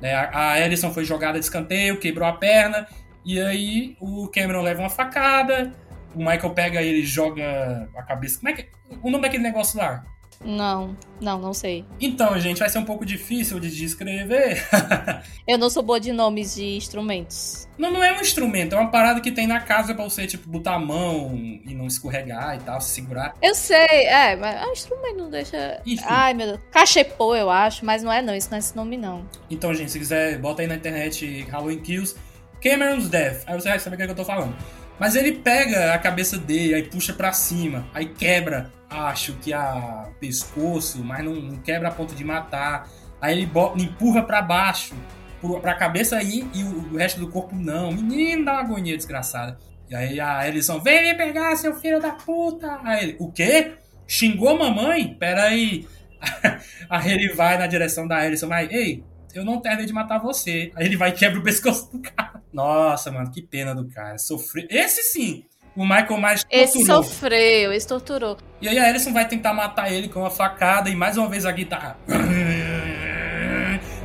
É, a, a Ellison foi jogada de escanteio, quebrou a perna, e aí o Cameron leva uma facada, o Michael pega ele e joga a cabeça. Como é que. O nome daquele negócio lá? Não, não, não sei. Então, gente, vai ser um pouco difícil de descrever. (laughs) eu não sou boa de nomes de instrumentos. Não, não é um instrumento, é uma parada que tem na casa pra você, tipo, botar a mão e não escorregar e tal, se segurar. Eu sei, é, mas é um instrumento não deixa. Enfim. Ai, meu Deus. Cachepô, eu acho, mas não é não, isso não é esse nome, não. Então, gente, se quiser, bota aí na internet Halloween Kills. Cameron's Death. Aí você vai saber o que, é que eu tô falando. Mas ele pega a cabeça dele, aí puxa para cima, aí quebra, acho que a pescoço, mas não, não quebra a ponto de matar. Aí ele empurra para baixo, pra cabeça aí e o, o, resto do corpo não. Menino, dá uma agonia desgraçada. E aí a Ellison, vem me pegar, seu filho da puta. Aí ele, o quê? Xingou a mamãe? Pera aí. (laughs) aí ele vai na direção da Ellison, mas, ei, eu não terminei de matar você. Aí ele vai e quebra o pescoço do cara. Nossa, mano, que pena do cara. Sofreu. Esse sim, o Michael mais torturou. Esse sofreu, esse torturou. E aí a Alison vai tentar matar ele com uma facada e mais uma vez a guitarra.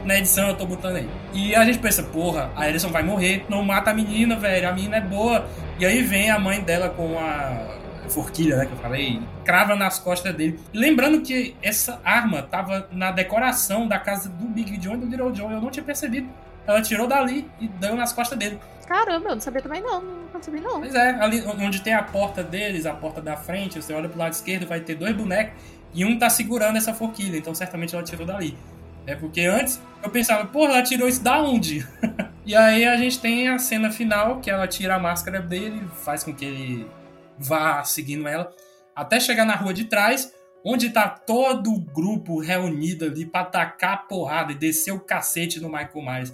Na edição eu tô botando aí. E a gente pensa, porra, a Alison vai morrer, não mata a menina, velho, a menina é boa. E aí vem a mãe dela com a forquilha, né, que eu falei, crava nas costas dele. lembrando que essa arma tava na decoração da casa do Big John e do Little John, eu não tinha percebido. Ela tirou dali e deu nas costas dele. Caramba, eu não sabia também não, não sabia não. Pois é, ali onde tem a porta deles, a porta da frente, você olha pro lado esquerdo, vai ter dois bonecos e um tá segurando essa forquilha, então certamente ela tirou dali. É porque antes eu pensava, porra, ela tirou isso da onde? (laughs) e aí a gente tem a cena final, que ela tira a máscara dele, faz com que ele vá seguindo ela, até chegar na rua de trás, onde tá todo o grupo reunido ali pra tacar a porrada e descer o cacete no Michael Myers.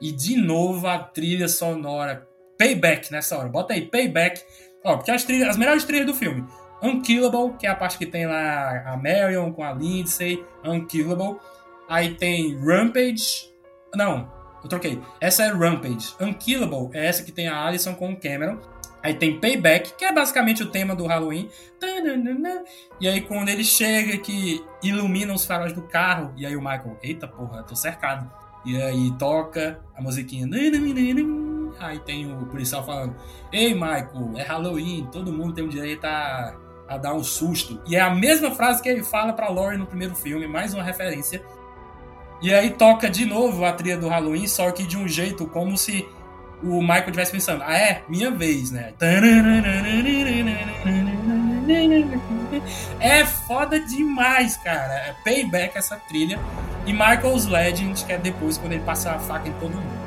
E de novo a trilha sonora. Payback nessa hora. Bota aí, Payback. Ó, porque as, trilhas, as melhores trilhas do filme. Unkillable, que é a parte que tem lá a Marion com a Lindsay. Unkillable. Aí tem Rampage. Não, eu troquei. Essa é Rampage. Unkillable é essa que tem a Alison com o Cameron. Aí tem Payback, que é basicamente o tema do Halloween. E aí quando ele chega que ilumina os faróis do carro, e aí o Michael, eita porra, tô cercado. E aí toca a musiquinha. Aí tem o policial falando: Ei, Michael, é Halloween, todo mundo tem o direito a, a dar um susto. E é a mesma frase que ele fala pra Laurie no primeiro filme, mais uma referência. E aí toca de novo a trilha do Halloween, só que de um jeito como se o Michael estivesse pensando: Ah, é? Minha vez, né? É foda demais, cara. É payback essa trilha. E Michael's Legend, que é depois quando ele passa a faca em todo mundo.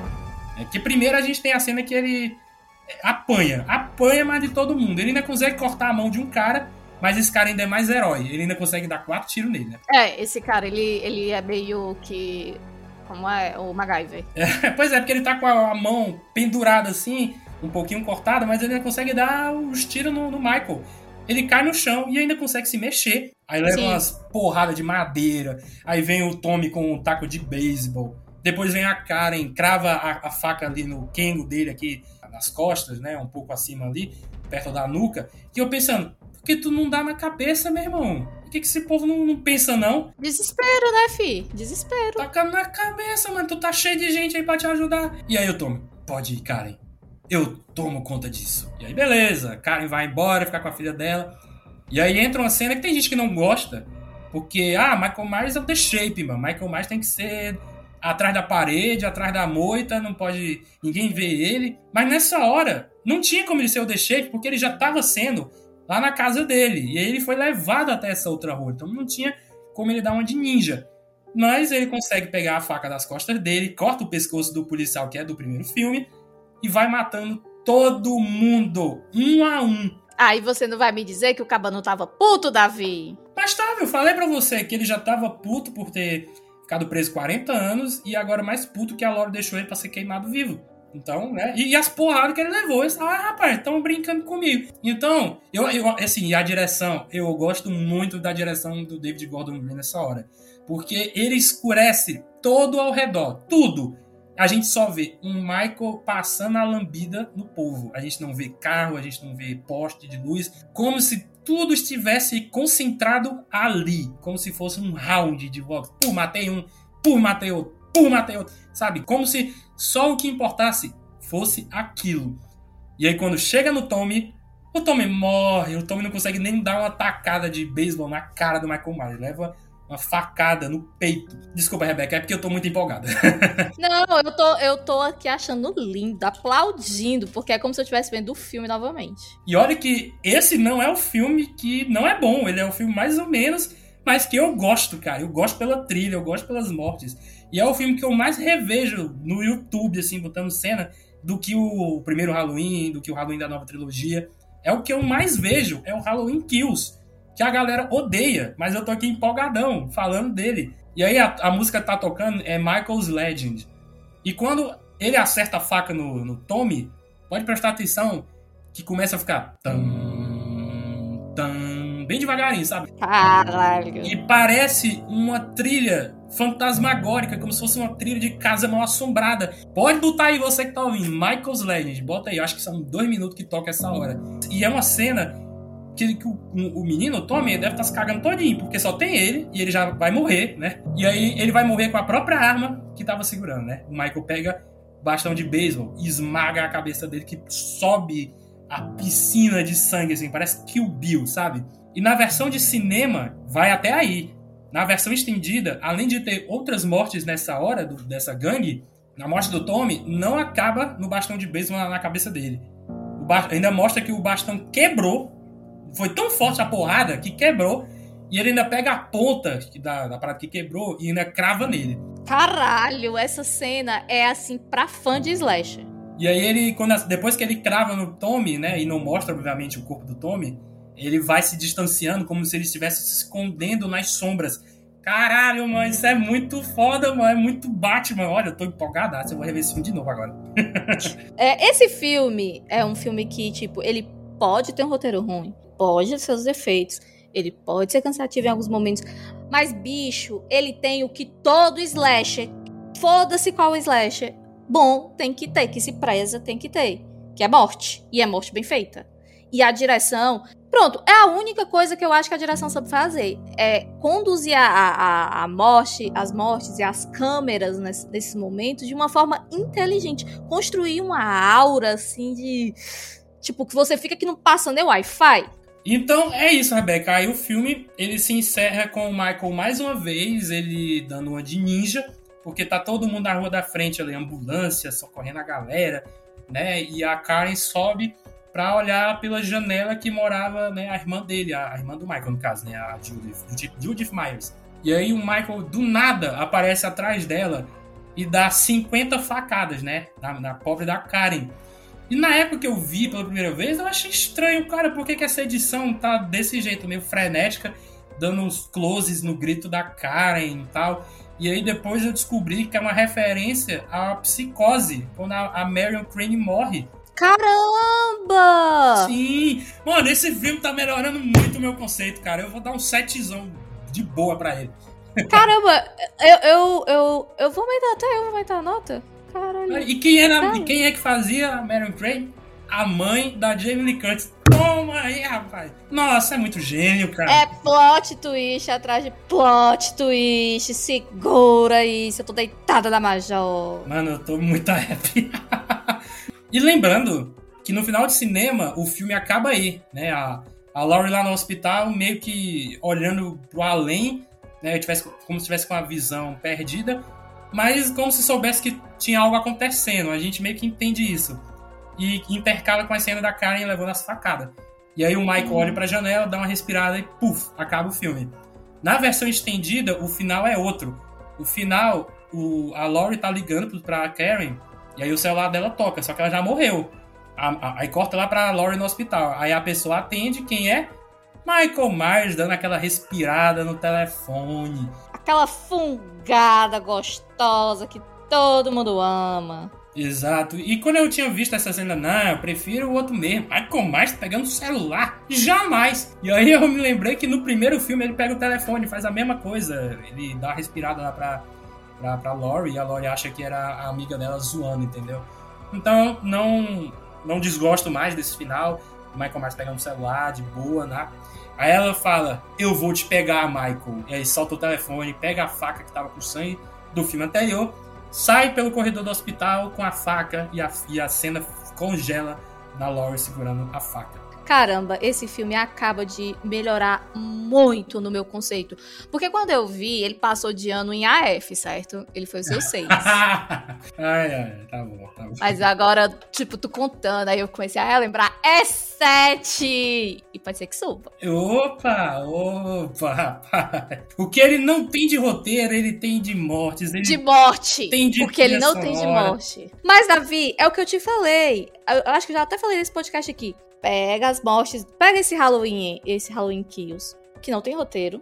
É que primeiro a gente tem a cena que ele apanha, apanha mais de todo mundo. Ele ainda consegue cortar a mão de um cara, mas esse cara ainda é mais herói. Ele ainda consegue dar quatro tiros nele, né? É, esse cara, ele, ele é meio que como é o MacGyver. (laughs) É, pois é, porque ele tá com a mão pendurada assim, um pouquinho cortada, mas ele ainda consegue dar os tiros no, no Michael. Ele cai no chão e ainda consegue se mexer. Aí leva Sim. umas porradas de madeira. Aí vem o Tommy com um taco de beisebol. Depois vem a Karen, crava a, a faca ali no Kengo dele aqui nas costas, né? Um pouco acima ali, perto da nuca. E eu pensando, por que tu não dá na cabeça, meu irmão? Por que, que esse povo não, não pensa, não? Desespero, né, fi? Desespero. Taca na cabeça, mano. Tu tá cheio de gente aí pra te ajudar. E aí eu tomo. Pode ir, Karen. Eu tomo conta disso. E aí, beleza. Karen vai embora, ficar com a filha dela. E aí entra uma cena que tem gente que não gosta. Porque, ah, Michael Myers é o The Shape, mano. Michael Myers tem que ser atrás da parede, atrás da moita, não pode ninguém ver ele. Mas nessa hora, não tinha como ele ser o The Shape, porque ele já tava sendo lá na casa dele. E aí ele foi levado até essa outra rua. Então não tinha como ele dar uma de ninja. Mas ele consegue pegar a faca das costas dele, corta o pescoço do policial, que é do primeiro filme, e vai matando todo mundo, um a um. Aí você não vai me dizer que o Cabano tava puto, Davi. Mas tava, eu falei pra você que ele já tava puto por ter ficado preso 40 anos e agora mais puto que a Laura deixou ele pra ser queimado vivo. Então, né? E, e as porradas que ele levou, eles ah, rapaz, estão brincando comigo. Então, eu, eu, assim, a direção, eu gosto muito da direção do David Gordon Green nessa hora. Porque ele escurece todo ao redor, tudo. A gente só vê um Michael passando a lambida no povo. A gente não vê carro, a gente não vê poste de luz. Como se tudo estivesse concentrado ali. Como se fosse um round de vox. Pum, matei um. Pum, matei outro. Pum, matei outro. Sabe? Como se só o que importasse fosse aquilo. E aí quando chega no Tommy, o Tommy morre. O Tommy não consegue nem dar uma tacada de beisebol na cara do Michael Myers. Leva uma facada no peito. Desculpa, Rebeca, é porque eu tô muito empolgada. (laughs) Não, eu tô, eu tô aqui achando lindo, aplaudindo, porque é como se eu estivesse vendo o filme novamente. E olha que esse não é o filme que não é bom, ele é um filme mais ou menos, mas que eu gosto, cara. Eu gosto pela trilha, eu gosto pelas mortes. E é o filme que eu mais revejo no YouTube, assim, botando cena, do que o primeiro Halloween, do que o Halloween da nova trilogia. É o que eu mais vejo, é o Halloween Kills, que a galera odeia, mas eu tô aqui empolgadão, falando dele. E aí a, a música tá tocando é Michael's Legend. E quando ele acerta a faca no, no Tommy, pode prestar atenção que começa a ficar tam, tam, bem devagarinho, sabe? Caralho. E parece uma trilha fantasmagórica, como se fosse uma trilha de casa mal assombrada. Pode botar aí você que tá ouvindo, Michael's Legend, bota aí, acho que são dois minutos que toca essa hora. E é uma cena que, que o, o, menino, o Tommy, deve estar tá se cagando todinho, porque só tem ele e ele já vai morrer, né? E aí ele vai morrer com a própria arma que tava segurando, né? O Michael pega bastão de beisebol e esmaga a cabeça dele, que sobe a piscina de sangue, assim, parece Kill Bill, sabe? E na versão de cinema, vai até aí. Na versão estendida, além de ter outras mortes nessa hora do, dessa gangue, na morte do Tommy, não acaba no bastão de beisebol na, na cabeça dele. ainda mostra que o bastão quebrou foi tão forte a porrada que quebrou. E ele ainda pega a ponta da, da parada que quebrou e ainda crava nele. Caralho, essa cena é assim pra fã de slasher. E aí ele, quando, depois que ele crava no Tommy, né? E não mostra, obviamente, o corpo do Tommy, ele vai se distanciando como se ele estivesse se escondendo nas sombras. Caralho, mano, isso é muito foda, mano. É muito Batman. Olha, eu tô empolgadaço. Eu vou rever esse filme de novo agora. (laughs) é, esse filme é um filme que, tipo, ele pode ter um roteiro ruim pode ter seus defeitos, ele pode ser cansativo em alguns momentos, mas bicho, ele tem o que todo slasher, foda-se qual slasher, bom tem que ter, que se preza tem que ter, que é morte, e é morte bem feita. E a direção, pronto, é a única coisa que eu acho que a direção sabe fazer, é conduzir a, a, a morte, as mortes e as câmeras nesse, nesses momentos de uma forma inteligente, construir uma aura assim de tipo que você fica que não passa nem Wi-Fi, então é isso, Rebeca. Aí o filme ele se encerra com o Michael mais uma vez, ele dando uma de ninja, porque tá todo mundo na rua da frente ali, ambulância, socorrendo a galera, né? E a Karen sobe pra olhar pela janela que morava né, a irmã dele, a irmã do Michael, no caso, né? A Judith, Judith Myers. E aí o Michael, do nada, aparece atrás dela e dá 50 facadas, né? Na, na pobre da Karen. E na época que eu vi pela primeira vez, eu achei estranho, cara, por que, que essa edição tá desse jeito, meio frenética, dando uns closes no grito da Karen e tal. E aí depois eu descobri que é uma referência à psicose, quando a, a Marion Crane morre. Caramba! Sim! Mano, esse filme tá melhorando muito o meu conceito, cara. Eu vou dar um setzão de boa pra ele. Caramba, eu, eu, eu, eu vou aumentar até eu vou aumentar a nota. Caralho. E quem, era, e quem é que fazia a Marion Crane? A mãe da Jamie Lee Curtis. Toma aí, rapaz. Nossa, é muito gênio, cara. É plot twist atrás de plot twist. Segura isso, eu tô deitada na Major. Mano, eu tô muito happy. (laughs) e lembrando que no final de cinema, o filme acaba aí, né? A, a Laurie lá no hospital, meio que olhando pro além, né? Tivesse, como se tivesse com a visão perdida, mas como se soubesse que tinha algo acontecendo. A gente meio que entende isso. E intercala com a cena da Karen levando as facadas. E aí o Michael olha pra janela, dá uma respirada e puf, acaba o filme. Na versão estendida, o final é outro. O final, o, a Laurie tá ligando pra Karen, e aí o celular dela toca, só que ela já morreu. Aí corta lá pra Laurie no hospital. Aí a pessoa atende, quem é? Michael Myers dando aquela respirada no telefone. Aquela fungada gostosa que todo mundo ama. Exato. E quando eu tinha visto essa cena, não, eu prefiro o outro mesmo. Michael Myers pegando o celular. Jamais! E aí eu me lembrei que no primeiro filme ele pega o telefone, faz a mesma coisa. Ele dá uma respirada lá pra, pra, pra Laurie e a Laurie acha que era a amiga dela zoando, entendeu? Então não, não desgosto mais desse final. O Michael Myers pegando o celular de boa, né? Aí ela fala, eu vou te pegar, Michael. E aí solta o telefone, pega a faca que tava com sangue do filme anterior sai pelo corredor do hospital com a faca e a, e a cena congela na Laurie segurando a faca. Caramba, esse filme acaba de melhorar muito no meu conceito. Porque quando eu vi, ele passou de ano em AF, certo? Ele foi o seu 6. (laughs) ai, ai, tá bom, tá bom. Mas agora, tipo, tu contando, aí eu comecei a lembrar, é 7! E pode ser que suba. Opa, opa, rapaz. O que ele não tem de roteiro, ele tem de mortes. De morte! tem de porque ele não tem de morte. Mas, Davi, é o que eu te falei. Eu eu acho que eu já até falei nesse podcast aqui. Pega as mortes, pega esse Halloween, esse Halloween Kills, que não tem roteiro.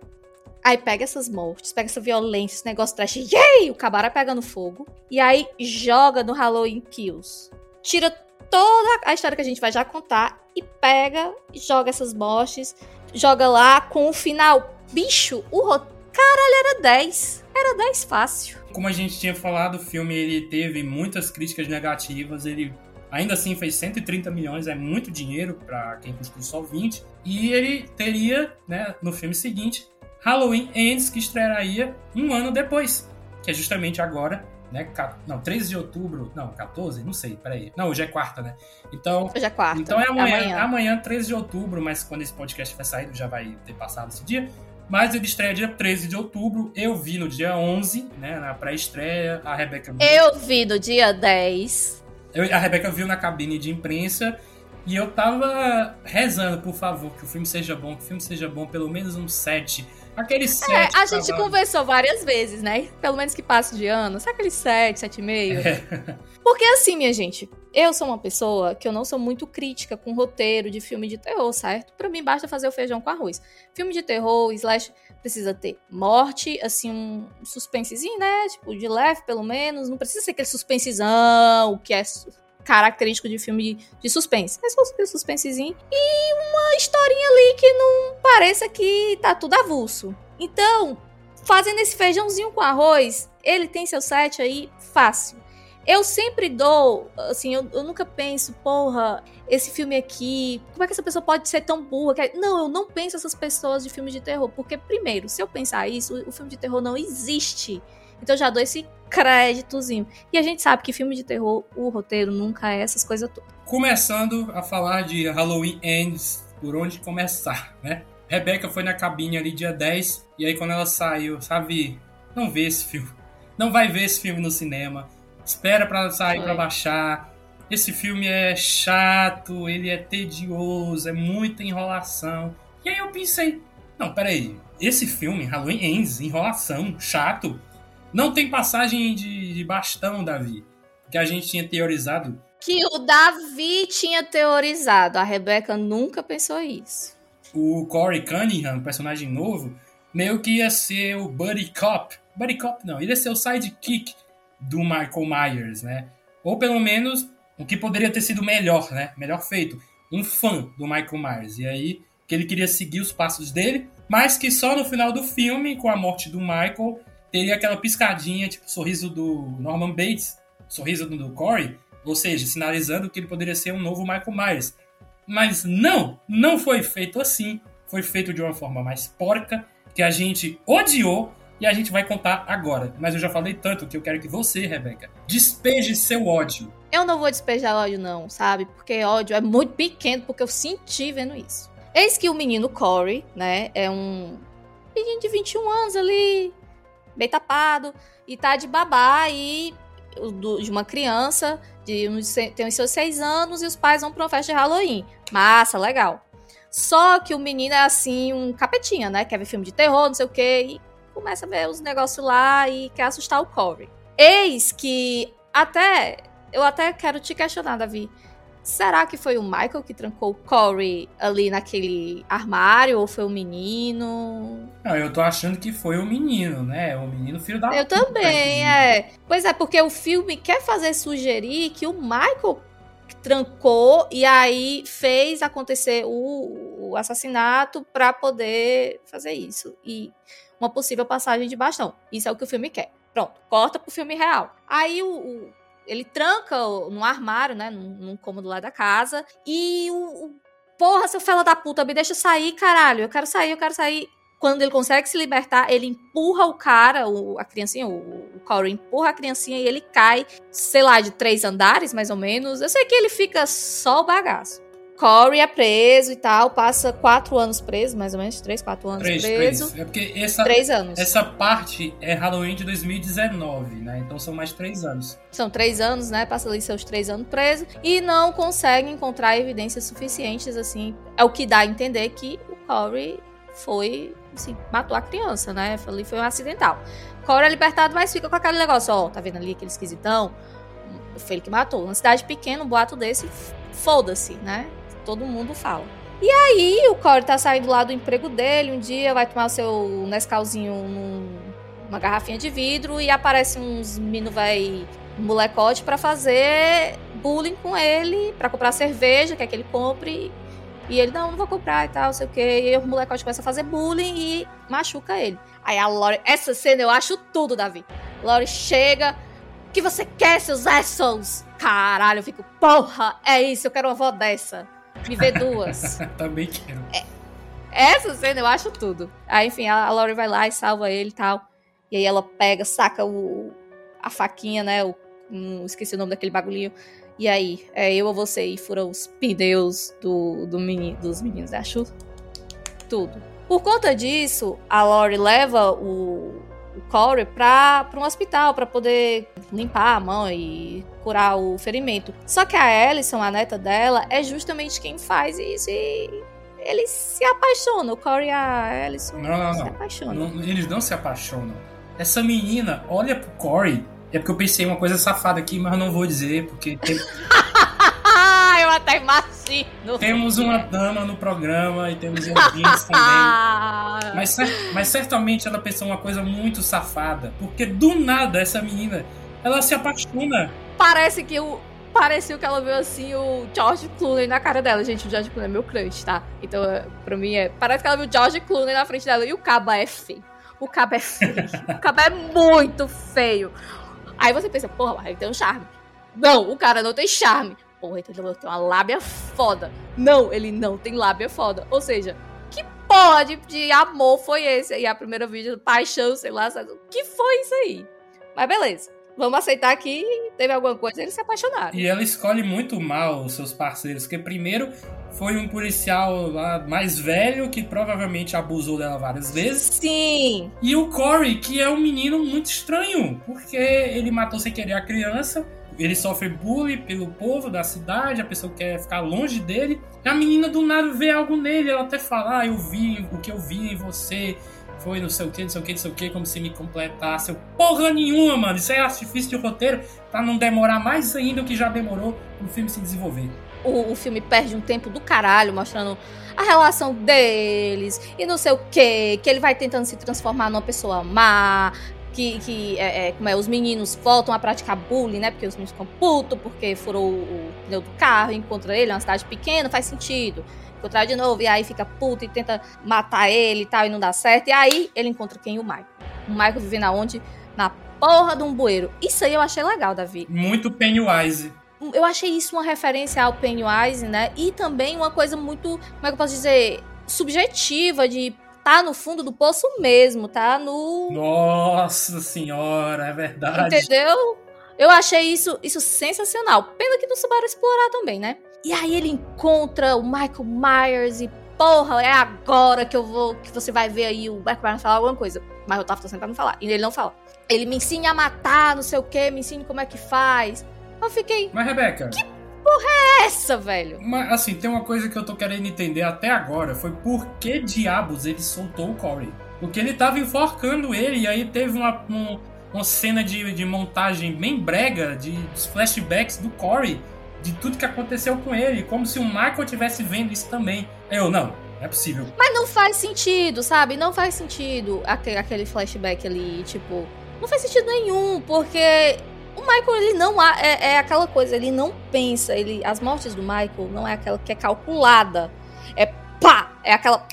Aí pega essas mortes, pega essa violência, esse negócio trash, yay! O cabaré pegando fogo. E aí joga no Halloween Kills. Tira toda a história que a gente vai já contar e pega e joga essas mortes. Joga lá com o final. Bicho, o roteiro. Caralho, era 10. Era 10 fácil. Como a gente tinha falado, o filme ele teve muitas críticas negativas, ele ainda assim fez 130 milhões, é muito dinheiro para quem custou só 20. E ele teria, né, no filme seguinte, Halloween Ends, que estrearia um ano depois, que é justamente agora, né, não, 13 de outubro, não, 14, não sei, peraí. Não, hoje é quarta, né? Então, Hoje é quarta. então é amanhã, amanhã, 13 de outubro, mas quando esse podcast vai sair, já vai ter passado esse dia. Mas ele estreia dia 13 de outubro. Eu vi no dia 11, né, na pré-estreia. A Rebeca Eu vi no dia 10. Eu- a Rebeca viu na cabine de imprensa e eu tava rezando, por favor, que o filme seja bom, que o filme seja bom, pelo menos um 7. Aquele 7. É, a gente conversou várias vezes, né? Pelo menos que passe de ano. Sabe aquele 7, 7,5? É. Porque assim, minha gente, eu sou uma pessoa que eu não sou muito crítica com roteiro de filme de terror, certo? Pra mim basta fazer o feijão com arroz. Filme de terror, slash, precisa ter morte, assim, um suspensezinho, né? Tipo, de leve, pelo menos. Não precisa ser aquele suspensezão, que é característico de filme de, suspense. É só aquele suspensezinho. E uma historinha ali que não pareça que tá tudo avulso. Então, fazendo esse feijãozinho com arroz, ele tem seu set aí fácil. Eu sempre dou, assim, eu, eu nunca penso, porra, esse filme aqui, como é que essa pessoa pode ser tão burra? Que- Não, eu não penso essas pessoas de filme de terror, porque, primeiro, se eu pensar isso, o filme de terror não existe. Então eu já dou esse créditozinho. E a gente sabe que filme de terror, o roteiro nunca é essas coisas todas. Começando a falar de Halloween Ends, por onde começar, né? Rebeca foi na cabine ali dia 10, e aí quando ela saiu, sabe, não vê esse filme. Não vai ver esse filme no cinema. Espera pra sair pra baixar. Esse filme é chato, ele é tedioso, é muita enrolação. E aí eu pensei, não, peraí, esse filme, Halloween Ends, enrolação, chato. Não tem passagem de, de bastão, Davi. Que a gente tinha teorizado Que o Davi tinha teorizado, a Rebeca nunca pensou isso. o Corey Cunningham, personagem novo, meio que ia ser o Buddy Cop. buddy cop não, ele ia ser o sidekick do Michael Myers, né? Ou pelo menos o que poderia ter sido melhor, né? Melhor feito, um fã do Michael Myers. E aí que ele queria seguir os passos dele, mas que só no final do filme, com a morte do Michael, teria aquela piscadinha, tipo sorriso do Norman Bates, sorriso do Corey, ou seja, sinalizando que ele poderia ser um novo Michael Myers. Mas não, não foi feito assim. Foi feito de uma forma mais porca, que a gente odiou e a gente vai contar agora. Mas eu já falei tanto que eu quero que você, Rebeca, despeje seu ódio. Eu não vou despejar ódio, não, sabe? Porque ódio é muito pequeno, porque eu senti vendo isso. Eis que o menino Corey, né, é um menino de 21 anos ali, bem tapado, e tá de babá e de uma criança de uns, tem os seus seis anos e os pais vão pra uma festa de Halloween. Massa, legal. Só que o menino é assim, um capetinha, né? Quer ver filme de terror, não sei o quê, e começa a ver os negócios lá e quer assustar o Corey. Eis que até. Eu até quero te questionar, Davi. Será que foi o Michael que trancou o Corey ali naquele armário ou foi o menino? Não, eu tô achando que foi o menino, né? O menino filho da Eu puta, também, é. Pois é, porque o filme quer fazer sugerir que o Michael trancou e aí fez acontecer o, o assassinato para poder fazer isso. E uma possível passagem de bastão. Isso é o que o filme quer. Pronto, corta pro filme real. Aí o, o ele tranca no armário, né? Num, num cômodo lá da casa. E o, o. Porra, seu fela da puta, me deixa sair, caralho. Eu quero sair, eu quero sair. Quando ele consegue se libertar, ele empurra o cara, o, a criancinha, o, o Corey empurra a criancinha e ele cai, sei lá, de três andares, mais ou menos. Eu sei que ele fica só o bagaço. Corey é preso e tal, passa quatro anos preso, mais ou menos, três, quatro anos três, preso. Três. É porque essa, três anos. essa parte é Halloween de 2019, né? Então são mais três anos. São três anos, né? Passa ali seus três anos preso e não consegue encontrar evidências suficientes, assim. É o que dá a entender que o Corey foi, assim, matou a criança, né? Ali foi um acidental. Corey é libertado, mas fica com aquele negócio, ó, tá vendo ali aquele esquisitão? Foi ele que matou. Uma cidade pequena, um boato desse, foda-se, né? Todo mundo fala. E aí o Corey tá saindo lá do emprego dele, um dia vai tomar o seu Nescauzinho numa garrafinha de vidro e aparece uns menino vai molecote para fazer bullying com ele, para comprar cerveja, quer que ele compre. E ele, não, não vou comprar e tal, sei o quê. E o molecote começa a fazer bullying e machuca ele. Aí a Lori, essa cena eu acho tudo, Davi. Lori chega, o que você quer, seus assholes? Caralho, eu fico, porra, é isso, eu quero uma avó dessa. Me vê duas. (laughs) Também quero. É, essa cena eu acho tudo. Aí, enfim, a, a Laurie vai lá e salva ele e tal. E aí ela pega, saca o, a faquinha, né? O, um, esqueci o nome daquele bagulhinho. E aí, é eu ou você? E fura os pneus do, do menino, dos meninos. Acho tudo. Por conta disso, a Laurie leva o, o Corey pra, pra um hospital para poder limpar a mão e curar o ferimento. Só que a Alison, a neta dela, é justamente quem faz isso e eles se apaixonam. O Corey e a Alison não, não, se não. apaixonam. Não, eles não se apaixonam. Essa menina olha pro Corey. É porque eu pensei uma coisa safada aqui, mas não vou dizer, porque tem... (laughs) eu até imagino. Temos uma dama no programa e temos ouvintes também. (laughs) Mas, mas certamente ela pensou uma coisa muito safada. Porque do nada essa menina, ela se apaixona. Parece que o, pareceu que ela viu assim o George Clooney na cara dela. Gente, o George Clooney é meu crush, tá? Então, é, pra mim, é. Parece que ela viu o George Clooney na frente dela e o caba é feio. O caba é feio. o caba é muito feio. Aí você pensa, porra, ele tem um charme. Não, o cara não tem charme porra, entendeu? Eu tenho uma lábia foda. Não, ele não tem lábia foda. Ou seja, que porra de, de amor foi esse aí? A primeira vídeo, paixão, sei lá, sabe? Que foi isso aí? Mas beleza. Vamos aceitar que teve alguma coisa eles se apaixonaram. E ela escolhe muito mal os seus parceiros, porque primeiro foi um policial lá mais velho que provavelmente abusou dela várias vezes. Sim. E o Corey, que é um menino muito estranho, porque ele matou sem querer a criança ele sofre bullying pelo povo da cidade, a pessoa quer ficar longe dele. E a menina do nada vê algo nele, ela até fala: ah, eu vi o que eu vi em você. Foi não sei o que, não sei o que, não sei o que, como se me completasse. Eu, porra nenhuma, mano. Isso é artifício de roteiro pra não demorar mais ainda o que já demorou pro filme se desenvolver. O, o filme perde um tempo do caralho mostrando a relação deles e não sei o que, que ele vai tentando se transformar numa pessoa má, que, que é, é, como é, os meninos voltam a praticar bullying, né? Porque os meninos ficam putos porque furou o, o pneu do carro, encontra ele, é uma cidade pequena, faz sentido. Encontrar de novo, e aí fica puto e tenta matar ele e tal, e não dá certo. E aí ele encontra quem? O Michael. O Michael vivendo aonde? Na porra de um bueiro. Isso aí eu achei legal, Davi. Muito Pennywise. Eu achei isso uma referência ao Pennywise, né? E também uma coisa muito, como é que eu posso dizer, subjetiva de tá no fundo do poço mesmo, tá no. Nossa senhora, é verdade. Entendeu? Eu achei isso, isso sensacional. Pena que não souberam explorar também, né? E aí ele encontra o Michael Myers e, porra, é agora que eu vou. que você vai ver aí o Michael Myers falar alguma coisa. Mas eu tava tentando falar. E ele não fala. Ele me ensina a matar, não sei o que, me ensina como é que faz. Eu fiquei. Mas, Rebeca. Que porra é essa, velho? Mas, assim, tem uma coisa que eu tô querendo entender até agora: foi por que diabos ele soltou o Corey? Porque ele tava enforcando ele e aí teve uma, uma, uma cena de, de montagem bem brega, de dos flashbacks do Corey, de tudo que aconteceu com ele, como se o Michael tivesse vendo isso também. Eu, não, não é possível. Mas não faz sentido, sabe? Não faz sentido aquele, aquele flashback ali, tipo. Não faz sentido nenhum, porque o Michael, ele não é, é aquela coisa, ele não pensa, ele as mortes do Michael não é aquela que é calculada. É pá, é aquela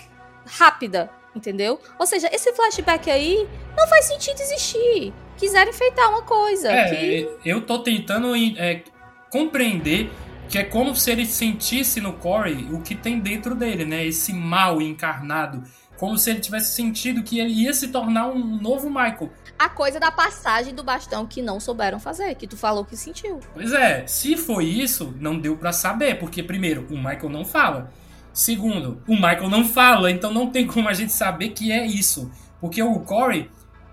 rápida, entendeu? Ou seja, esse flashback aí não faz sentido existir. Quiseram enfeitar uma coisa. É, que... eu tô tentando é, compreender que é como se ele sentisse no Corey o que tem dentro dele, né? Esse mal encarnado. Como se ele tivesse sentido que ele ia se tornar um novo Michael a coisa da passagem do bastão que não souberam fazer, que tu falou que sentiu. Pois é, se foi isso, não deu para saber, porque primeiro, o Michael não fala. Segundo, o Michael não fala, então não tem como a gente saber que é isso. Porque o Corey,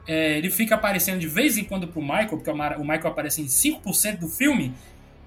é, ele fica aparecendo de vez em quando pro Michael, porque o Michael aparece em 5% do filme,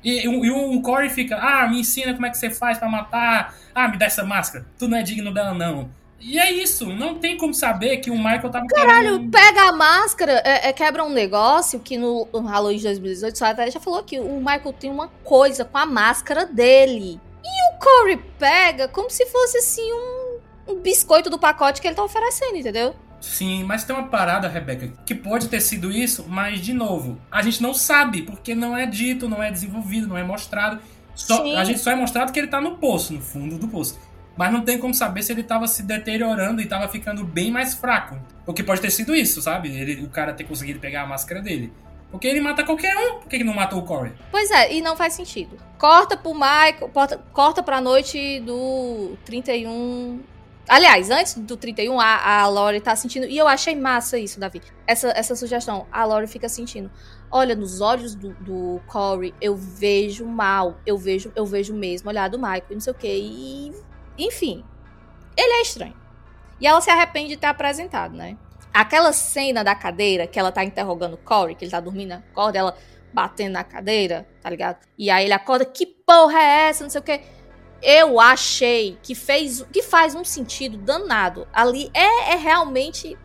e, e, e, o Corey fica, ah, me ensina como é que você faz para matar, ah, me dá essa máscara, tu não é digno dela não. E é isso, não tem como saber que o Michael tava Caralho, querendo... pega a máscara, é, é, quebra um negócio que no, no Halloween de 2018, só até já falou que o Michael tem uma coisa com a máscara dele. E o Corey pega como se fosse assim um, um biscoito do pacote que ele tá oferecendo, entendeu? Sim, mas tem uma parada, Rebeca, que pode ter sido isso, mas de novo, a gente não sabe, porque não é dito, não é desenvolvido, não é mostrado. Só, a gente só é mostrado que ele tá no poço, no fundo do poço mas não tem como saber se ele tava se deteriorando e tava ficando bem mais fraco. Porque pode ter sido isso, sabe? Ele, o cara ter conseguido pegar a máscara dele. Porque ele mata qualquer um. Por que não matou o Corey? Pois é, e não faz sentido. Corta pro Michael, corta, corta pra noite do 31. Aliás, antes do 31, a, a Lori tá sentindo. E eu achei massa isso, Davi. Essa, essa sugestão. A Lori fica sentindo. Olha, nos olhos do, do Corey, eu vejo mal. Eu vejo, eu vejo mesmo olhar do Michael, não sei o quê. E enfim, ele é estranho. E ela se arrepende de ter apresentado, né? Aquela cena da cadeira que ela tá interrogando o Corey, que ele tá dormindo, acorda ela batendo na cadeira, tá ligado? E aí ele acorda, que porra é essa? Não sei o quê. Eu achei que fez, que faz um sentido danado. Ali é, é realmente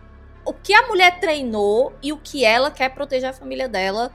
o que a mulher treinou e o que ela quer proteger a família dela,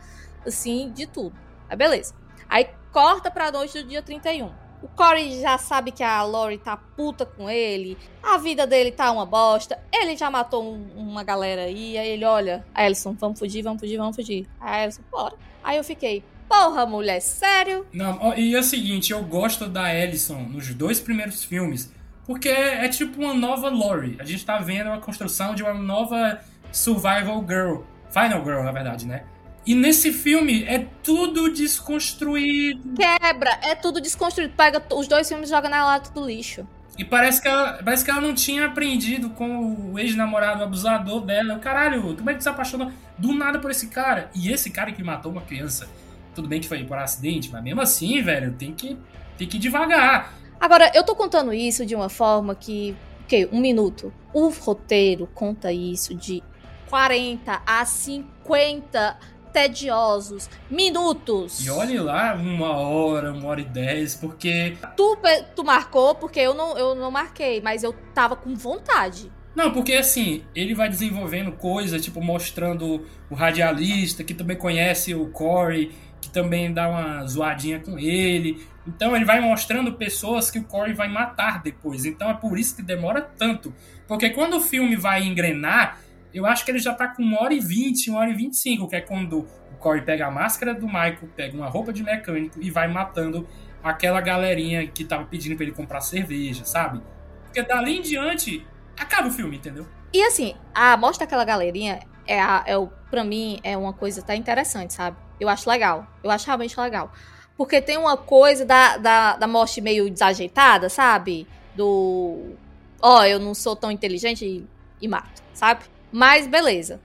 assim, de tudo. Aí beleza. Aí corta pra noite do dia 31. O Corey já sabe que a Lori tá puta com ele. A vida dele tá uma bosta. Ele já matou um, uma galera aí. Aí ele olha, Ellison, vamos fugir, vamos fugir, vamos fugir. Aí Ellison, bora. Aí eu fiquei, porra, mulher, sério? Não, e é o seguinte, eu gosto da Ellison nos dois primeiros filmes. Porque é, é tipo uma nova Lori. A gente tá vendo a construção de uma nova Survival Girl. Final Girl, na verdade, né? E nesse filme é tudo desconstruído. Quebra, é tudo desconstruído. Pega os dois filmes e joga na lata do lixo. E parece que ela, parece que ela não tinha aprendido com o ex-namorado abusador dela. Caralho, como é que se apaixonou do nada por esse cara? E esse cara que matou uma criança, tudo bem que foi por acidente, mas mesmo assim, velho, tem que, tem que ir devagar. Agora, eu tô contando isso de uma forma que. Ok, um minuto. O roteiro conta isso de 40 a 50 tediosos, minutos. E olhe lá, uma hora, uma hora e dez, porque. Tu, tu marcou, porque eu não, eu não marquei, mas eu tava com vontade. Não, porque assim, ele vai desenvolvendo coisas, tipo, mostrando o radialista, que também conhece o Corey, que também dá uma zoadinha com ele. Então ele vai mostrando pessoas que o Corey vai matar depois. Então é por isso que demora tanto. Porque quando o filme vai engrenar, Eu acho que ele já tá com 1 hora e 20, 1 hora e 25, que é quando o Corey pega a máscara do Michael, pega uma roupa de mecânico e vai matando aquela galerinha que tava pedindo pra ele comprar cerveja, sabe? Porque dali em diante, acaba o filme, entendeu? E assim, a morte daquela galerinha é, a, é o, pra mim, é uma coisa até interessante, sabe? Eu acho legal. Eu acho realmente legal. Porque tem uma coisa da, da, da morte meio desajeitada, sabe? Do. Ó, oh, eu não sou tão inteligente e, e mato, sabe? Mas beleza.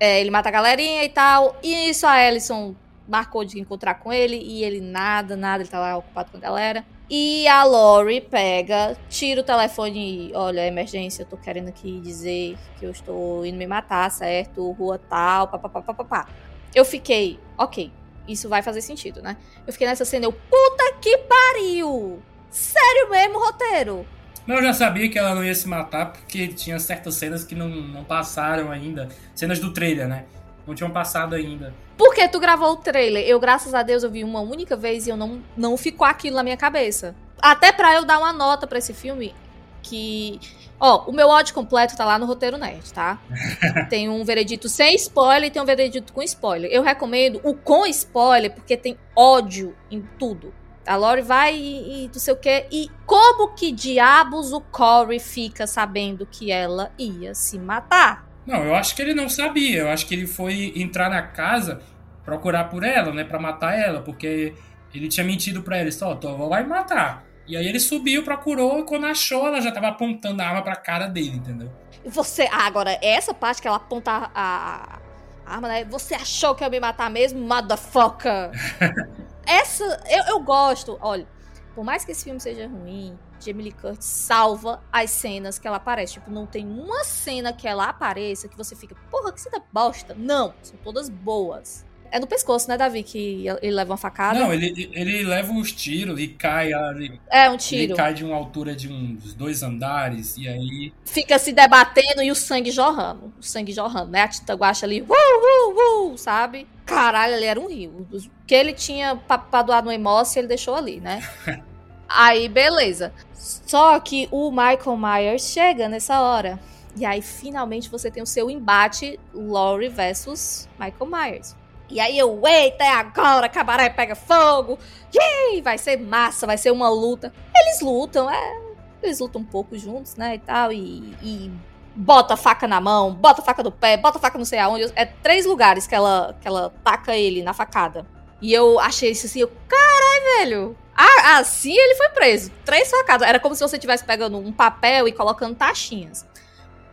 É, ele mata a galerinha e tal. E isso a Ellison marcou de encontrar com ele. E ele nada, nada, ele tá lá ocupado com a galera. E a Lori pega, tira o telefone e olha, emergência, eu tô querendo aqui dizer que eu estou indo me matar, certo? Rua tal, papapá. Eu fiquei, ok, isso vai fazer sentido, né? Eu fiquei nessa cena, eu, puta que pariu! Sério mesmo, roteiro? Mas eu já sabia que ela não ia se matar, porque tinha certas cenas que não, não passaram ainda. Cenas do trailer, né? Não tinham passado ainda. Porque tu gravou o trailer? Eu, graças a Deus, eu vi uma única vez e eu não, não ficou aquilo na minha cabeça. Até pra eu dar uma nota para esse filme, que. Ó, o meu ódio completo tá lá no Roteiro Nerd, tá? (laughs) tem um veredito sem spoiler e tem um veredito com spoiler. Eu recomendo o com spoiler, porque tem ódio em tudo. A Lori vai e, e não sei o quê. E como que diabos o Corey fica sabendo que ela ia se matar? Não, eu acho que ele não sabia. Eu acho que ele foi entrar na casa procurar por ela, né, para matar ela, porque ele tinha mentido para ela, só, tua avó vai matar. E aí ele subiu, procurou, e quando achou, ela já tava apontando a arma pra cara dele, entendeu? Você, ah, agora, essa parte que ela aponta a, a arma, né? Você achou que ia me matar mesmo, motherfucker? (laughs) essa, eu, eu gosto, olha, por mais que esse filme seja ruim, Jamie Lee Curtis salva as cenas que ela aparece. Tipo, não tem uma cena que ela apareça que você fica, porra, que cena bosta. Não, são todas boas. É no pescoço, né, Davi, que ele leva uma facada? Não, ele, ele leva uns tiros e cai. Ele, é, um tiro. Ele cai de uma altura de uns dois andares e aí. Fica se debatendo e o sangue jorrando. O sangue jorrando, né? A Tita Guacha ali, uh, uh, uh, sabe? Caralho, ele era um rio. O que ele tinha pra, pra doar no Emoce, ele deixou ali, né? (laughs) aí, beleza. Só que o Michael Myers chega nessa hora. E aí, finalmente, você tem o seu embate Laurie versus Michael Myers. E aí eu, eita, é agora, cabaré pega fogo. Yay, vai ser massa, vai ser uma luta. Eles lutam, é. Eles lutam um pouco juntos, né, e tal. E, e bota a faca na mão, bota a faca no pé, bota a faca não sei aonde. É três lugares que ela, que ela taca ele na facada. E eu achei isso assim, eu, carai, velho. Ah, assim ele foi preso. Três facadas. Era como se você estivesse pegando um papel e colocando taxinhas.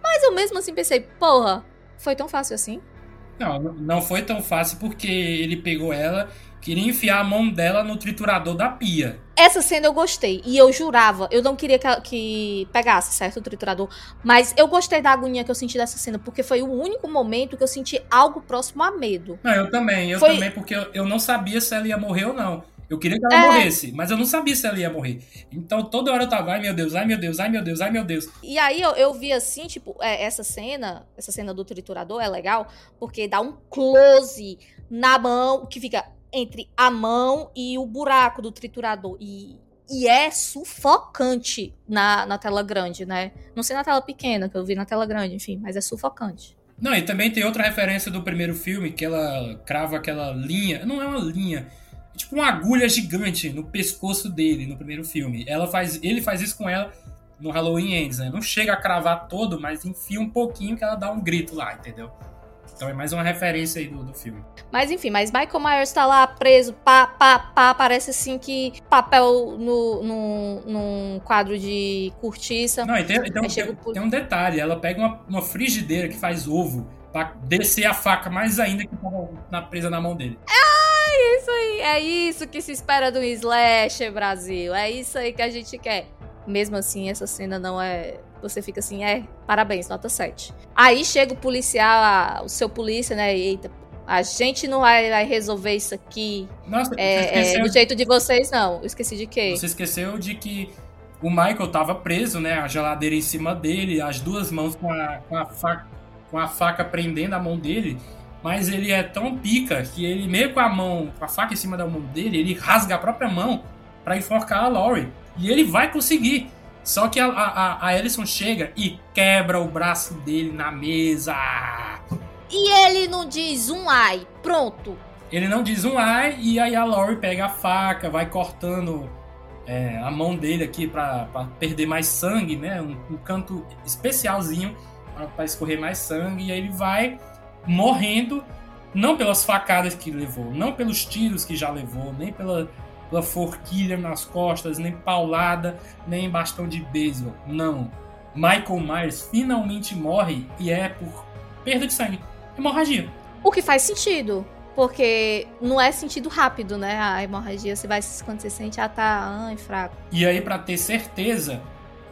Mas eu mesmo assim pensei, porra, foi tão fácil assim? Não, não foi tão fácil porque ele pegou ela, queria enfiar a mão dela no triturador da pia. Essa cena eu gostei. E eu jurava, eu não queria que, que pegasse, certo? O triturador. Mas eu gostei da agonia que eu senti dessa cena, porque foi o único momento que eu senti algo próximo a medo. Não, eu também, eu foi... também, porque eu, eu não sabia se ela ia morrer ou não. Eu queria que ela é... morresse, mas eu não sabia se ela ia morrer. Então toda hora eu tava, ai meu Deus, ai meu Deus, ai meu Deus, ai meu Deus. E aí eu, eu vi assim, tipo, é, essa cena, essa cena do triturador é legal, porque dá um close na mão, que fica entre a mão e o buraco do triturador. E, e é sufocante na, na tela grande, né? Não sei na tela pequena, que eu vi na tela grande, enfim, mas é sufocante. Não, e também tem outra referência do primeiro filme, que ela crava aquela linha. Não é uma linha tipo uma agulha gigante no pescoço dele no primeiro filme. Ela faz, ele faz isso com ela no Halloween Ends, né? Não chega a cravar todo, mas enfia um pouquinho que ela dá um grito lá, entendeu? Então é mais uma referência aí do, do filme. Mas enfim, mas Michael Myers tá lá preso, pá, pá, pá, parece assim que papel no, no, num quadro de cortiça. Não, e tem, tem, tem, tem um detalhe, ela pega uma, uma frigideira que faz ovo pra descer a faca mais ainda que tava na, presa na mão dele. Ah! É isso aí, é isso que se espera do slasher, Brasil. É isso aí que a gente quer. Mesmo assim, essa cena não é. Você fica assim, é, parabéns, nota 7. Aí chega o policial, o seu polícia, né? Eita, a gente não vai, resolver isso aqui Nossa, é, é, do jeito de vocês, não. Eu esqueci de quê? Você esqueceu de que o Michael tava preso, né? A geladeira em cima dele, as duas mãos com a, com a, faca, com a faca prendendo a mão dele mas ele é tão pica que ele, meio com a mão, com a faca em cima da mão dele, ele rasga a própria mão para enforcar a Laurie. E ele vai conseguir. Só que a, a, a Ellison chega e quebra o braço dele na mesa. E ele não diz um ai, pronto. Ele não diz um ai, e aí a Lori pega a faca, vai cortando é, a mão dele aqui pra, pra perder mais sangue, né? Um, um canto especialzinho para escorrer mais sangue, e aí ele vai morrendo, não pelas facadas que levou, não pelos tiros que já levou, nem pela, pela forquilha nas costas, nem paulada, nem bastão de beisebol. Não. Michael Myers finalmente morre e é por perda de sangue. Hemorragia. O que faz sentido. Porque não é sentido rápido, né? A hemorragia, você vai quando você sente, ah, tá, ai, fraco. E aí, para ter certeza,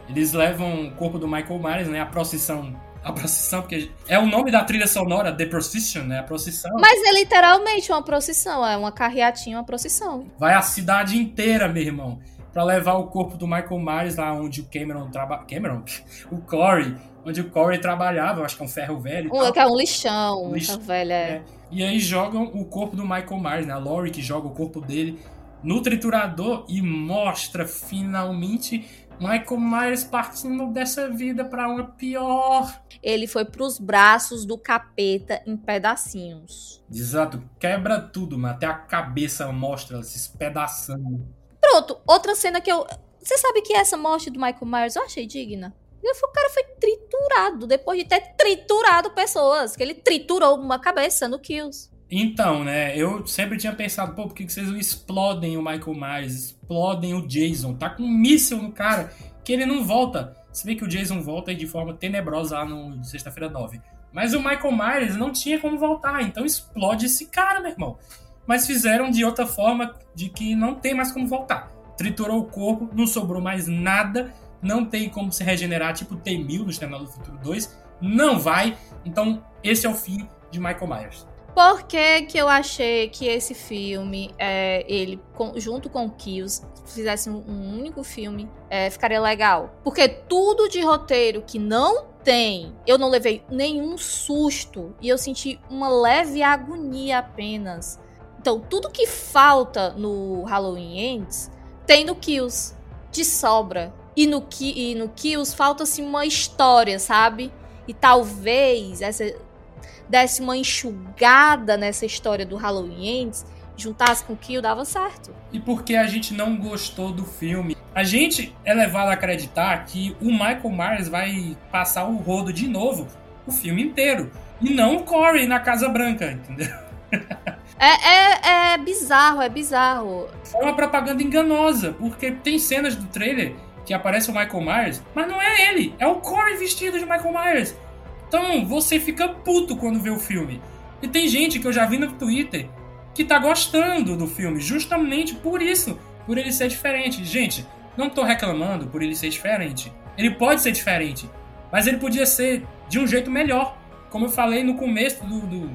eles levam o corpo do Michael Myers, né? A procissão. A procissão, porque é o nome da trilha sonora, The Procession, né? A procissão. Mas é literalmente uma procissão, é uma carreatinha, uma procissão. Vai a cidade inteira, meu irmão, para levar o corpo do Michael Myers lá onde o Cameron trabalha. Cameron? (laughs) O Corey onde o Corey trabalhava, eu acho que é um ferro velho. Um, é um lixão, um ferro velho, é. é. E aí jogam o corpo do Michael Myers, né? A Laurie que joga o corpo dele no triturador e mostra finalmente Michael Myers partindo dessa vida para uma pior. Ele foi pros braços do capeta em pedacinhos. Exato, quebra tudo, mas até a cabeça mostra se espedaçando. Pronto, outra cena que eu. Você sabe que essa morte do Michael Myers eu achei digna? O cara foi triturado, depois de ter triturado pessoas, que ele triturou uma cabeça no Kills. Então, né, eu sempre tinha pensado, pô, por que vocês não explodem o Michael Myers, explodem o Jason? Tá com um míssil no cara, que ele não volta. Se vê que o Jason volta de forma tenebrosa lá no Sexta-feira 9. Mas o Michael Myers não tinha como voltar, então explode esse cara, meu irmão. Mas fizeram de outra forma, de que não tem mais como voltar. Triturou o corpo, não sobrou mais nada, não tem como se regenerar, tipo T-1000 no Exterminador do Futuro 2. Não vai. Então, esse é o fim de Michael Myers. Por que, que eu achei que esse filme, é, ele, com, junto com Kills, fizesse um, um único filme, é, ficaria legal? Porque tudo de roteiro que não tem, eu não levei nenhum susto e eu senti uma leve agonia apenas. Então, tudo que falta no Halloween Ends tem no Kills, de sobra. E no, e no Kills falta-se uma história, sabe? E talvez essa desse uma enxugada nessa história do Halloween Ends, juntasse com o Kill, dava certo. E porque a gente não gostou do filme? A gente é levado a acreditar que o Michael Myers vai passar o rodo de novo o filme inteiro. E não o Corey na Casa Branca, entendeu? É, é, é bizarro, é bizarro. É uma propaganda enganosa, porque tem cenas do trailer que aparece o Michael Myers, mas não é ele, é o Corey vestido de Michael Myers. Então você fica puto quando vê o filme. E tem gente que eu já vi no Twitter que tá gostando do filme, justamente por isso, por ele ser diferente. Gente, não tô reclamando por ele ser diferente. Ele pode ser diferente, mas ele podia ser de um jeito melhor. Como eu falei no começo do, do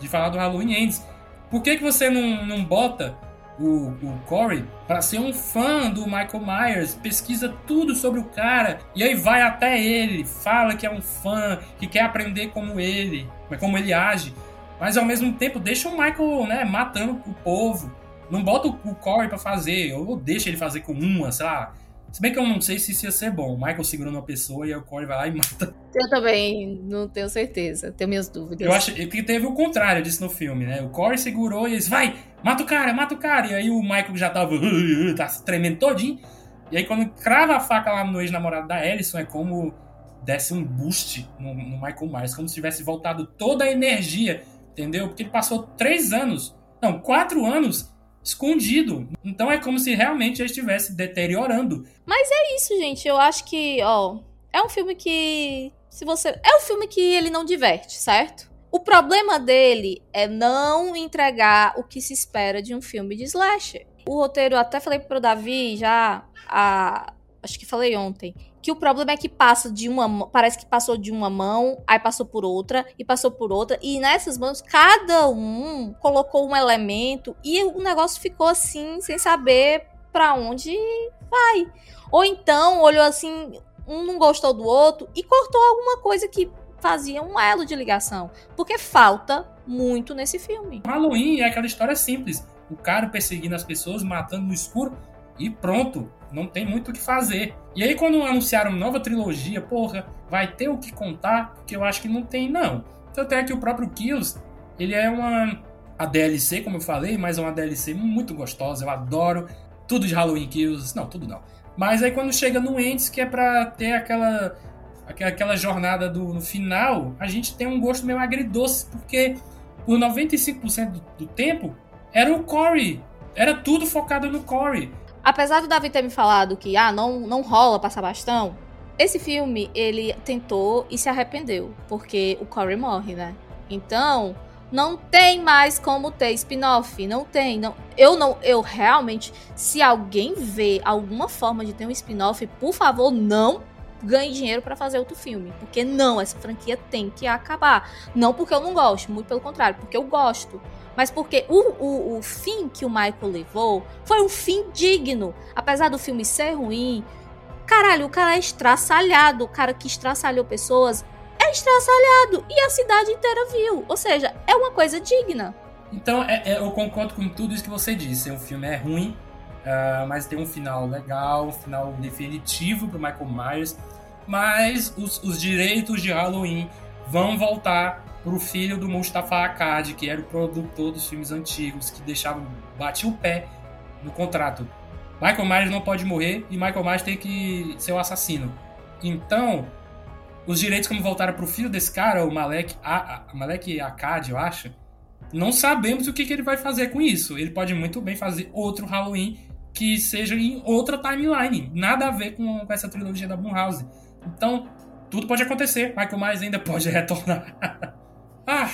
de falar do Halloween Ends. Por que, que você não, não bota o, o Corey para ser um fã do Michael Myers, pesquisa tudo sobre o cara e aí vai até ele, fala que é um fã, que quer aprender como ele, como ele age, mas ao mesmo tempo deixa o Michael, né, matando o povo. Não bota o Corey para fazer, ou deixa ele fazer com uma, sei lá, se bem que eu não sei se isso ia ser bom. O Michael segurando uma pessoa e aí o Corey vai lá e mata. Eu também não tenho certeza. Tenho minhas dúvidas. Eu acho que teve o contrário disso no filme, né? O Corey segurou e eles, vai, mata o cara, mata o cara. E aí o Michael já tava, (laughs) tá tremendo todinho. E aí quando crava a faca lá no ex-namorado da Ellison, é como desse um boost no, no Michael Myers, como se tivesse voltado toda a energia, entendeu? Porque ele passou três anos, não, quatro anos escondido. Então é como se realmente já estivesse deteriorando. Mas é isso, gente. Eu acho que, ó, é um filme que se você é um filme que ele não diverte, certo? O problema dele é não entregar o que se espera de um filme de slasher. O roteiro, até falei pro Davi já, a, acho que falei ontem, que o problema é que passa de uma parece que passou de uma mão, aí passou por outra e passou por outra e nessas mãos cada um colocou um elemento e o negócio ficou assim sem saber para onde vai. Ou então olhou assim, um não gostou do outro e cortou alguma coisa que fazia um elo de ligação, porque falta muito nesse filme. Halloween é aquela história simples, o cara perseguindo as pessoas, matando no escuro e pronto. Não tem muito o que fazer. E aí, quando anunciaram nova trilogia, porra, vai ter o que contar? Porque eu acho que não tem, não. Tanto é que o próprio Kills, ele é uma a DLC, como eu falei, mas é uma DLC muito gostosa. Eu adoro tudo de Halloween Kills. Não, tudo não. Mas aí quando chega no Ends, que é pra ter aquela aquela jornada do, no final, a gente tem um gosto meio agridoce, porque por 95% do, do tempo era o Corey. Era tudo focado no Corey. Apesar do Davi ter me falado que ah, não, não rola passar bastão, esse filme ele tentou e se arrependeu, porque o Corey morre, né? Então, não tem mais como ter spin-off, não tem, não. Eu não, eu realmente, se alguém vê alguma forma de ter um spin-off, por favor, não ganhe dinheiro para fazer outro filme, porque não, essa franquia tem que acabar. Não porque eu não gosto, muito pelo contrário, porque eu gosto. Mas porque o, o, o fim que o Michael levou foi um fim digno. Apesar do filme ser ruim, caralho, o cara é estraçalhado. O cara que estraçalhou pessoas é estraçalhado. E a cidade inteira viu. Ou seja, é uma coisa digna. Então, é, é, eu concordo com tudo isso que você disse. O filme é ruim, uh, mas tem um final legal, um final definitivo pro Michael Myers. Mas os, os direitos de Halloween vão voltar pro filho do Mustafa Akkad, que era o produtor dos filmes antigos, que deixava, batia o pé no contrato. Michael Myers não pode morrer e Michael Myers tem que ser o assassino. Então, os direitos como voltaram pro filho desse cara, o Malek, a, a, Malek Akkad, eu acho, não sabemos o que, que ele vai fazer com isso. Ele pode muito bem fazer outro Halloween que seja em outra timeline, nada a ver com, com essa trilogia da Blumhouse. Então, tudo pode acontecer. Michael Myers ainda pode (laughs) retornar. Ah,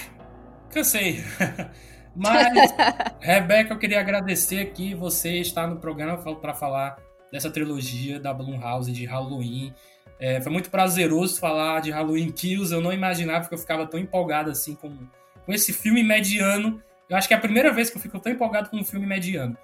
cansei. (laughs) Mas, (laughs) Rebeca, eu queria agradecer aqui você estar no programa para falar dessa trilogia da Blumhouse de Halloween. É, foi muito prazeroso falar de Halloween Kills. Eu não imaginava que eu ficava tão empolgado assim com, com esse filme mediano. Eu acho que é a primeira vez que eu fico tão empolgado com um filme mediano.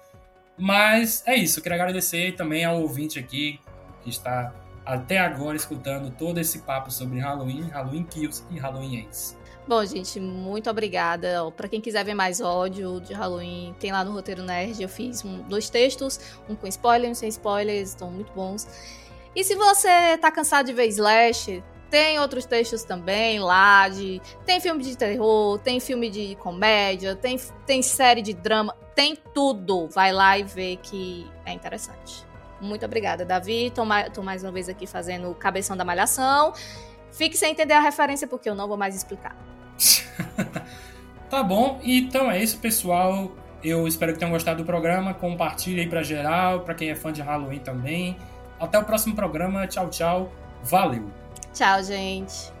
Mas é isso, eu queria agradecer também ao ouvinte aqui que está até agora escutando todo esse papo sobre Halloween, Halloween Kills e Halloween Ends. Bom, gente, muito obrigada. Para quem quiser ver mais ódio de Halloween, tem lá no Roteiro Nerd. Eu fiz um, dois textos, um com spoilers, um sem spoilers, estão muito bons. E se você tá cansado de ver Slash, tem outros textos também lá de. Tem filme de terror, tem filme de comédia, tem, tem série de drama, tem tudo. Vai lá e vê que é interessante. Muito obrigada, Davi. Tô, tô mais uma vez aqui fazendo cabeção da malhação. Fique sem entender a referência, porque eu não vou mais explicar. (laughs) tá bom, então é isso, pessoal. Eu espero que tenham gostado do programa. Compartilhe aí pra geral, pra quem é fã de Halloween também. Até o próximo programa. Tchau, tchau. Valeu. Tchau, gente.